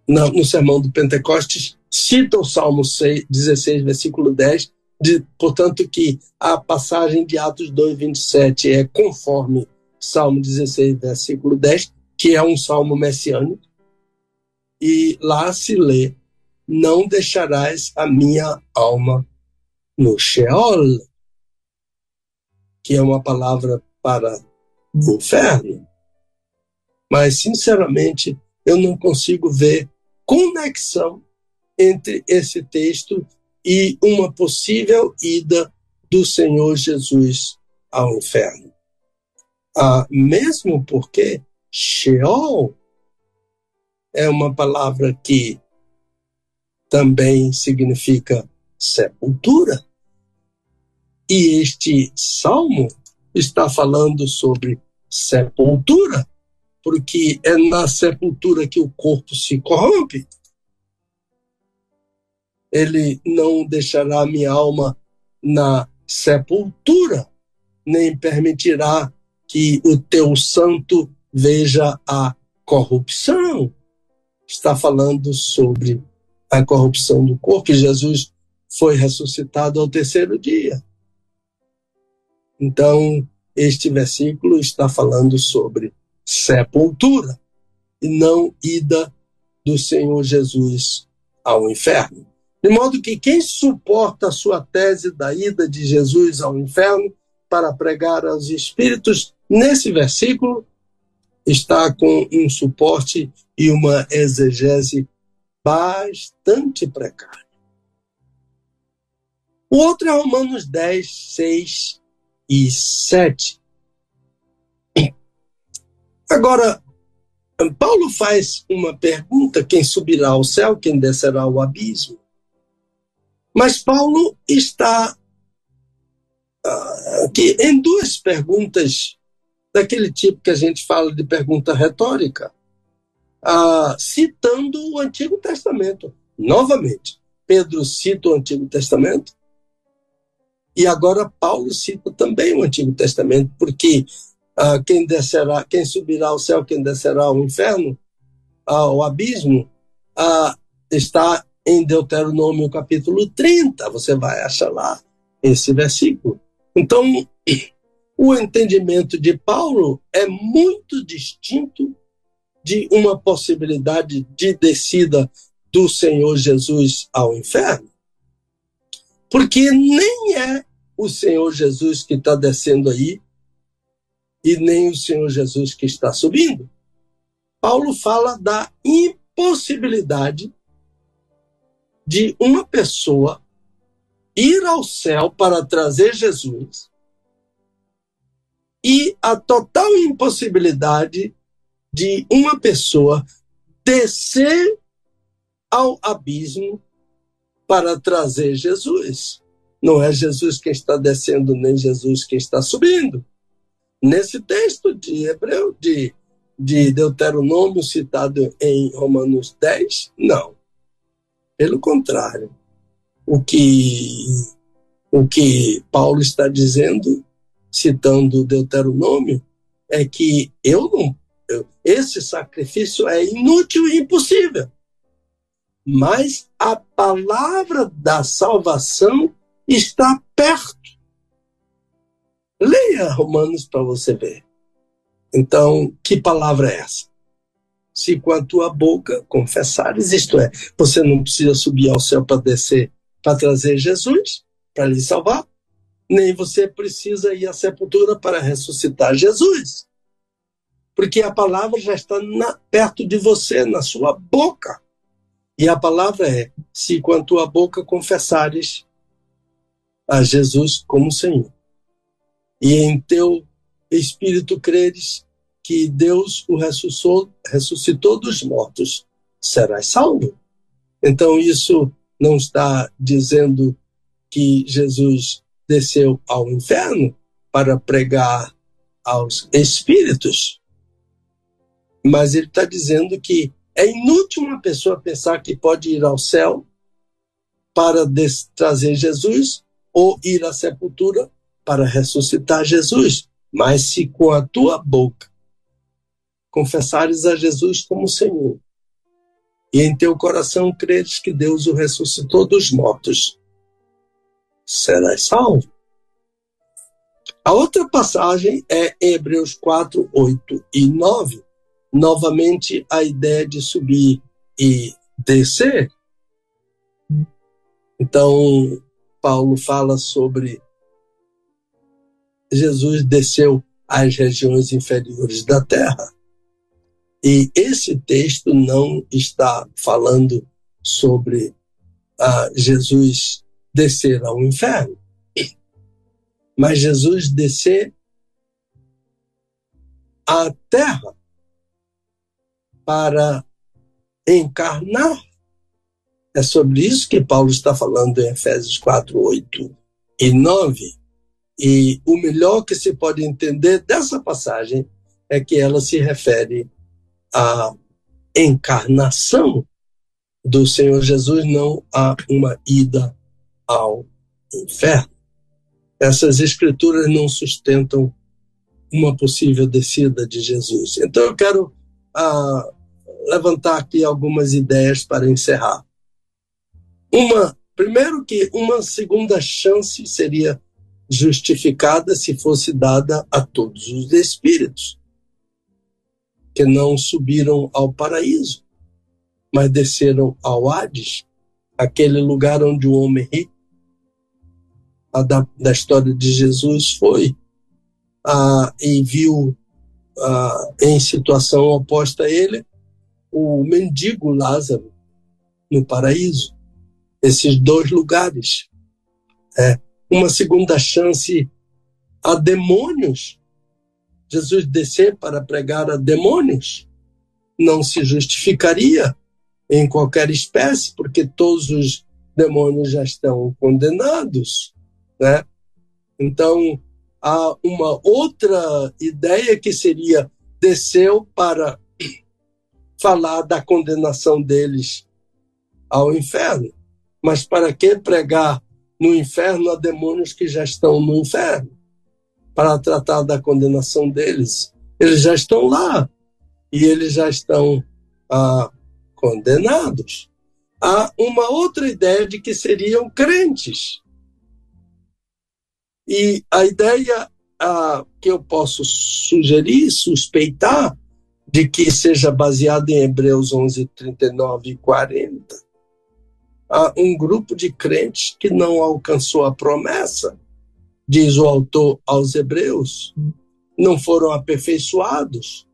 no, no sermão do Pentecostes, cita o Salmo 6, 16, versículo 10, de, portanto, que a passagem de Atos 2, 27 é conforme Salmo 16, versículo 10, que é um salmo messiânico e lá se lê: Não deixarás a minha alma no Sheol, que é uma palavra para o inferno. Mas, sinceramente, eu não consigo ver conexão entre esse texto e uma possível ida do Senhor Jesus ao inferno. Ah, mesmo porque Sheol é uma palavra que também significa sepultura. E este salmo está falando sobre sepultura, porque é na sepultura que o corpo se corrompe. Ele não deixará minha alma na sepultura, nem permitirá que o teu santo veja a corrupção está falando sobre a corrupção do corpo. Jesus foi ressuscitado ao terceiro dia. Então, este versículo está falando sobre sepultura e não ida do Senhor Jesus ao inferno. De modo que quem suporta a sua tese da ida de Jesus ao inferno para pregar aos espíritos, nesse versículo, está com um suporte e uma exegese bastante precária. O outro é Romanos 10, 6 e 7. Agora, Paulo faz uma pergunta: quem subirá ao céu, quem descerá ao abismo? Mas Paulo está uh, aqui em duas perguntas daquele tipo que a gente fala de pergunta retórica, uh, citando o Antigo Testamento. Novamente, Pedro cita o Antigo Testamento e agora Paulo cita também o Antigo Testamento, porque uh, quem descerá, quem subirá ao céu, quem descerá ao inferno, ao abismo, uh, está em Deuteronômio capítulo 30. Você vai achar lá esse versículo. Então, [clears throat] o entendimento de Paulo é muito distinto de uma possibilidade de descida do Senhor Jesus ao inferno. Porque nem é o Senhor Jesus que está descendo aí e nem o Senhor Jesus que está subindo. Paulo fala da impossibilidade de uma pessoa ir ao céu para trazer Jesus e a total impossibilidade de uma pessoa descer ao abismo para trazer Jesus. Não é Jesus quem está descendo, nem Jesus quem está subindo. Nesse texto de Hebreu, de, de Deuteronômio, citado em Romanos 10, não. Pelo contrário, o que, o que Paulo está dizendo, citando Deuteronômio, é que eu não, eu, esse sacrifício é inútil e impossível. Mas a palavra da salvação está perto. Leia Romanos para você ver. Então, que palavra é essa? se com a tua boca confessares, isto é, você não precisa subir ao céu para descer, para trazer Jesus, para lhe salvar, nem você precisa ir à sepultura para ressuscitar Jesus. Porque a palavra já está na, perto de você, na sua boca. E a palavra é: se com a tua boca confessares a Jesus como Senhor, e em teu espírito creres que Deus o ressuscitou, ressuscitou dos mortos, serás salvo. Então, isso não está dizendo que Jesus desceu ao inferno para pregar aos espíritos, mas ele está dizendo que é inútil uma pessoa pensar que pode ir ao céu para trazer Jesus ou ir à sepultura para ressuscitar Jesus. Mas se com a tua boca confessares a Jesus como Senhor, e em teu coração creres que Deus o ressuscitou dos mortos, serás salvo. A outra passagem é Hebreus 4, 8 e 9. Novamente, a ideia de subir e descer. Então, Paulo fala sobre Jesus desceu às regiões inferiores da terra. E esse texto não está falando sobre ah, Jesus descer ao inferno, mas Jesus descer à terra para encarnar. É sobre isso que Paulo está falando em Efésios 4, 8 e 9. E o melhor que se pode entender dessa passagem é que ela se refere a encarnação do Senhor Jesus, não a uma ida ao inferno. Essas escrituras não sustentam uma possível descida de Jesus. Então eu quero ah, levantar aqui algumas ideias para encerrar. Uma, primeiro que uma segunda chance seria justificada se fosse dada a todos os espíritos que não subiram ao paraíso, mas desceram ao Hades, aquele lugar onde o homem rico, da, da história de Jesus, foi ah, e viu ah, em situação oposta a ele o mendigo Lázaro no paraíso. Esses dois lugares. É, uma segunda chance a demônios Jesus descer para pregar a demônios não se justificaria em qualquer espécie, porque todos os demônios já estão condenados, né? Então, há uma outra ideia que seria desceu para falar da condenação deles ao inferno. Mas para que pregar no inferno a demônios que já estão no inferno? Para tratar da condenação deles. Eles já estão lá e eles já estão ah, condenados. Há uma outra ideia de que seriam crentes. E a ideia ah, que eu posso sugerir, suspeitar, de que seja baseada em Hebreus 11, 39 e 40, há um grupo de crentes que não alcançou a promessa, diz o autor aos Hebreus, não foram aperfeiçoados.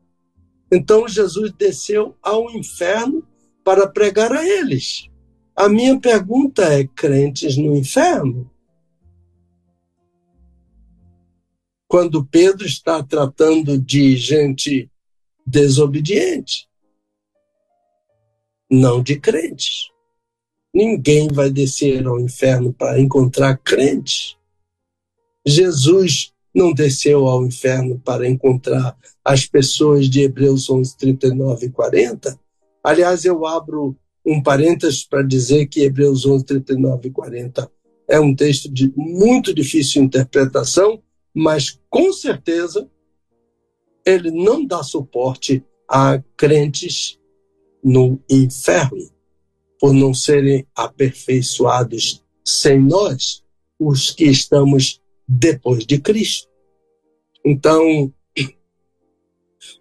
Então Jesus desceu ao inferno para pregar a eles. A minha pergunta é: crentes no inferno? Quando Pedro está tratando de gente desobediente, não de crentes. Ninguém vai descer ao inferno para encontrar crentes. Jesus não desceu ao inferno para encontrar as pessoas de Hebreus 11, 39 e 40. Aliás, eu abro um parênteses para dizer que Hebreus 11, 39 e 40 é um texto de muito difícil interpretação, mas com certeza ele não dá suporte a crentes no inferno, por não serem aperfeiçoados sem nós, os que estamos depois de Cristo. Então,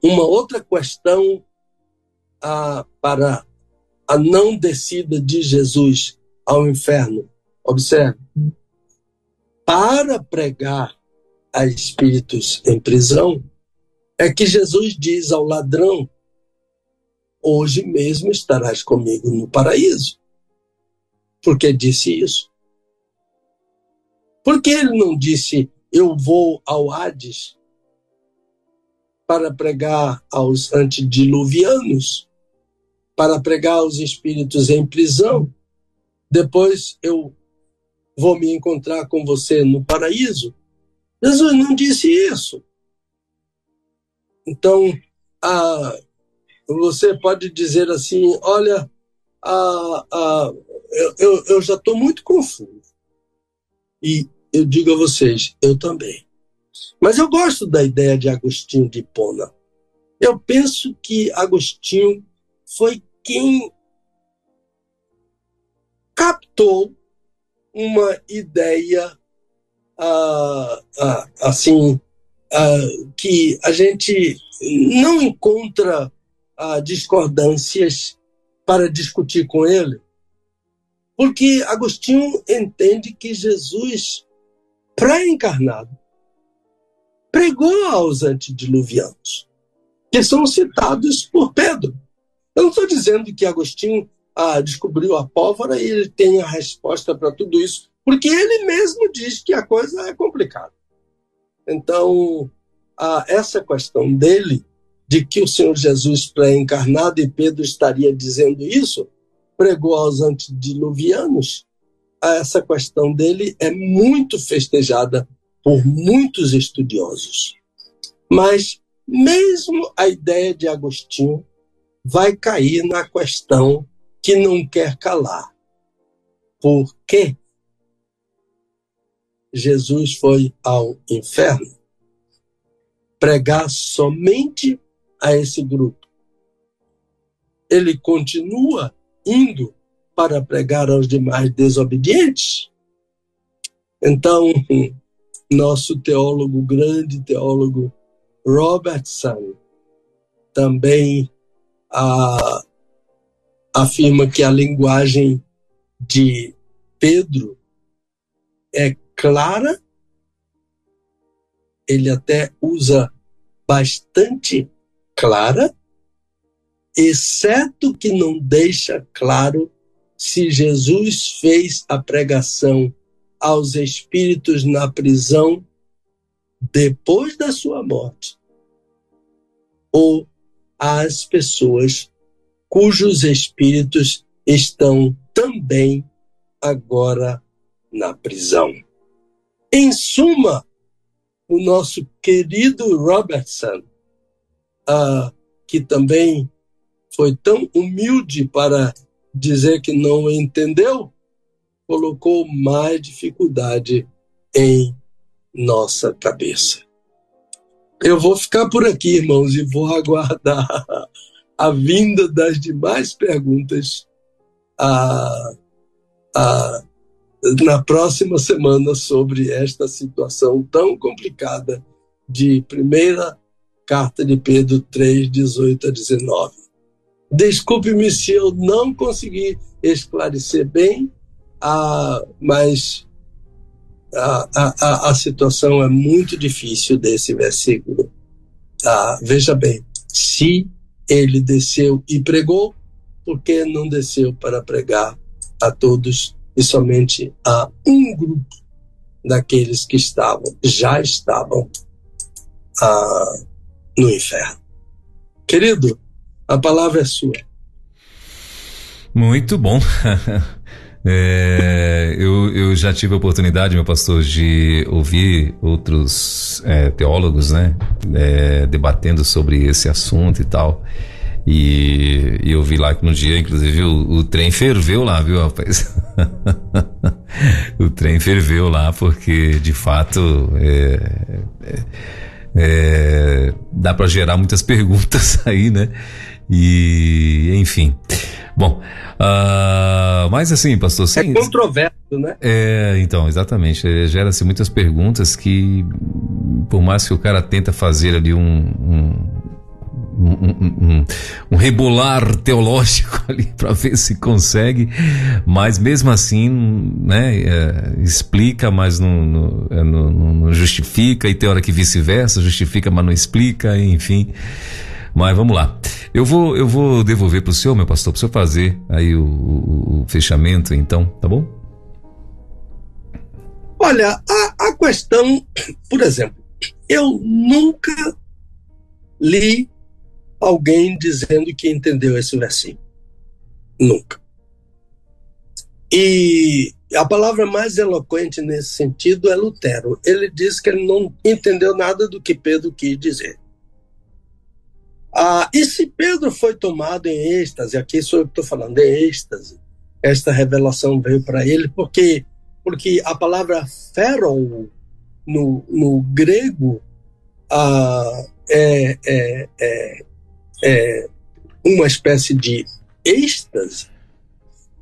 uma outra questão ah, para a não descida de Jesus ao inferno, observe, para pregar a espíritos em prisão, é que Jesus diz ao ladrão: Hoje mesmo estarás comigo no paraíso. Por que disse isso? Por que ele não disse: Eu vou ao Hades para pregar aos antediluvianos, para pregar aos espíritos em prisão? Depois eu vou me encontrar com você no paraíso. Jesus não disse isso. Então, ah, você pode dizer assim: olha, ah, ah, eu, eu já estou muito confuso. E eu digo a vocês: eu também. Mas eu gosto da ideia de Agostinho de Hipona. Eu penso que Agostinho foi quem captou uma ideia ah, ah, assim uh, que a gente não encontra uh, discordâncias para discutir com ele, porque Agostinho entende que Jesus, pré-encarnado, pregou aos antediluvianos, que são citados por Pedro. Eu não estou dizendo que Agostinho ah, descobriu a pólvora e ele tem a resposta para tudo isso, porque ele mesmo diz que a coisa é complicada. Então, a, essa questão dele, de que o Senhor Jesus pré-encarnado, e Pedro estaria dizendo isso, pregou aos antediluvianos, essa questão dele é muito festejada por muitos estudiosos. Mas, mesmo a ideia de Agostinho vai cair na questão que não quer calar. Por quê? Jesus foi ao inferno pregar somente a esse grupo. Ele continua indo para pregar aos demais desobedientes. Então, [laughs] nosso teólogo, grande teólogo Robertson, também ah, afirma que a linguagem de Pedro é clara, ele até usa bastante clara, exceto que não deixa claro se Jesus fez a pregação aos espíritos na prisão depois da sua morte ou às pessoas cujos espíritos estão também agora na prisão. Em suma, o nosso querido Robertson, uh, que também foi tão humilde para dizer que não entendeu, colocou mais dificuldade em nossa cabeça. Eu vou ficar por aqui, irmãos, e vou aguardar a vinda das demais perguntas a, a, na próxima semana sobre esta situação tão complicada de primeira carta de Pedro 3, 18 a 19. Desculpe-me se eu não consegui esclarecer bem, ah, mas a, a, a situação é muito difícil desse versículo. Ah, veja bem, se ele desceu e pregou, por que não desceu para pregar a todos e somente a um grupo daqueles que estavam, já estavam ah, no inferno? Querido, a palavra é sua. Muito bom. [laughs] É, eu, eu já tive a oportunidade, meu pastor, de ouvir outros é, teólogos, né, é, debatendo sobre esse assunto e tal. E, e, eu vi lá que no dia, inclusive, o, o trem ferveu lá, viu, rapaz? [laughs] [laughs] o trem ferveu lá, porque de fato é, é, é dá para gerar muitas [laughs] perguntas aí, né? E, enfim. Bom, uh, mas assim, pastor. Sem, é controverso, né? É, então, exatamente. É, Gera-se muitas perguntas que, por mais que o cara tenta fazer ali um, um um, um, um, rebolar teológico [laughs] ali para ver se consegue, mas mesmo assim, né, é, explica, mas não, não, é, não, não, justifica, e tem hora que vice-versa, justifica, mas não explica, enfim. Mas vamos lá. Eu vou, eu vou devolver para o senhor, meu pastor, para o senhor fazer aí o, o, o, fechamento, então, tá bom? Olha, a, a questão, por exemplo, eu nunca li alguém dizendo que entendeu esse versículo. Nunca. E a palavra mais eloquente nesse sentido é Lutero. Ele diz que ele não entendeu nada do que Pedro quis dizer. Ah, e se Pedro foi tomado em êxtase, aqui sou eu que estou falando, em êxtase, esta revelação veio para ele, porque, porque a palavra ferol no, no grego ah, é, é, é, é, uma espécie de êxtase,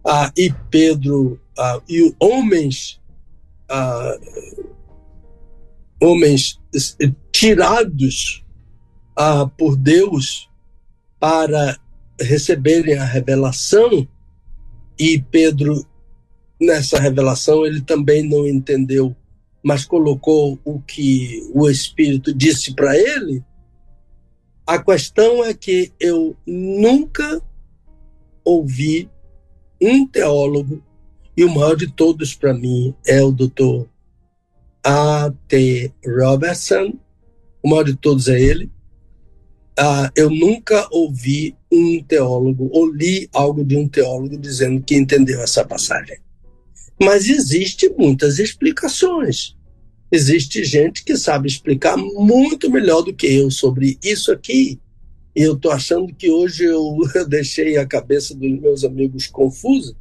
ah, e Pedro ah, e homens ah, homens tirados ah, por Deus para receberem a revelação e Pedro nessa revelação ele também não entendeu, mas colocou o que o Espírito disse para ele. A questão é que eu nunca ouvi um teólogo e o maior de todos para mim é o doutor A.T. Robertson, o maior de todos é ele, ah, eu nunca ouvi um teólogo ou li algo de um teólogo dizendo que entendeu essa passagem. Mas existe muitas explicações. Existe gente que sabe explicar muito melhor do que eu sobre isso aqui. E eu estou achando que hoje eu, [laughs] eu deixei a cabeça dos meus amigos confusa,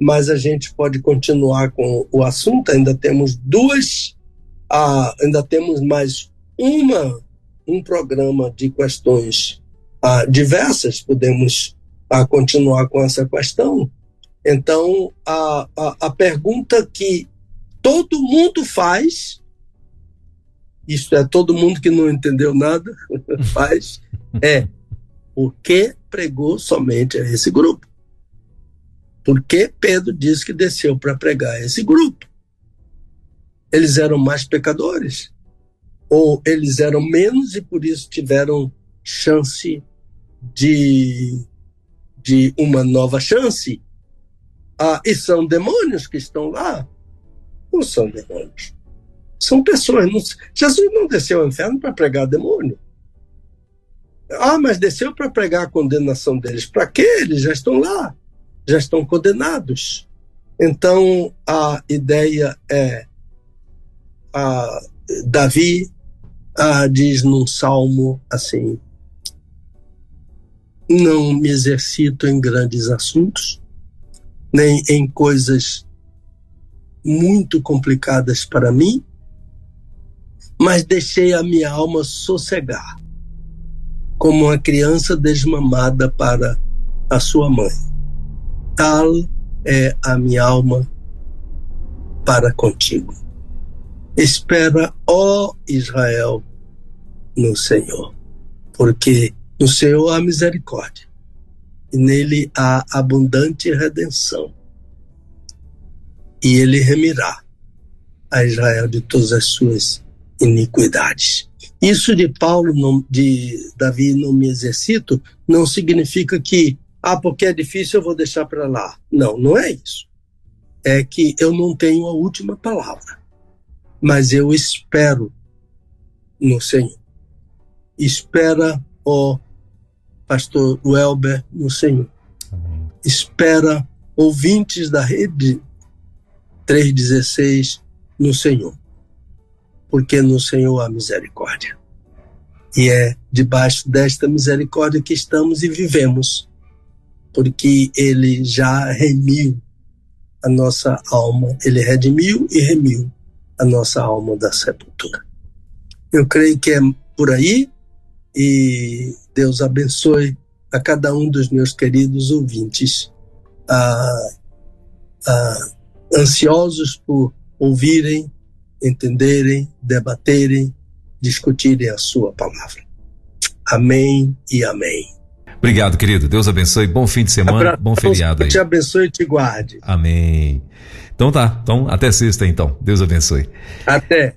mas a gente pode continuar com o assunto. Ainda temos duas, ah, ainda temos mais uma um programa de questões ah, diversas, podemos ah, continuar com essa questão. Então, a, a, a pergunta que todo mundo faz, isto é, todo mundo que não entendeu nada [laughs] faz, é por que pregou somente a esse grupo? Por que Pedro disse que desceu para pregar a esse grupo? Eles eram mais pecadores? ou eles eram menos e por isso tiveram chance de, de uma nova chance. Ah, e são demônios que estão lá? Não são demônios. São pessoas. Não, Jesus não desceu ao inferno para pregar demônio. Ah, mas desceu para pregar a condenação deles. Para quê? Eles já estão lá. Já estão condenados. Então a ideia é a Davi a, diz num salmo assim: não me exercito em grandes assuntos, nem em coisas muito complicadas para mim, mas deixei a minha alma sossegar, como uma criança desmamada para a sua mãe. Tal é a minha alma para contigo. Espera, ó Israel, no Senhor, porque no Senhor há misericórdia e nele há abundante redenção. E ele remirá a Israel de todas as suas iniquidades. Isso de Paulo, de Davi, não me exercito, não significa que, ah, porque é difícil eu vou deixar para lá. Não, não é isso. É que eu não tenho a última palavra mas eu espero no Senhor. Espera, ó pastor Welber, no Senhor. Amém. Espera, ouvintes da rede 316, no Senhor. Porque no Senhor há misericórdia. E é debaixo desta misericórdia que estamos e vivemos. Porque ele já remiu a nossa alma. Ele redimiu e remiu a nossa alma da sepultura. Eu creio que é por aí e Deus abençoe a cada um dos meus queridos ouvintes, ah, ah, ansiosos por ouvirem, entenderem, debaterem, discutirem a sua palavra. Amém e amém. Obrigado, querido. Deus abençoe. Bom fim de semana, bom feriado aí. Te abençoe e te guarde. Amém. Então tá. Então até sexta então. Deus abençoe. Até.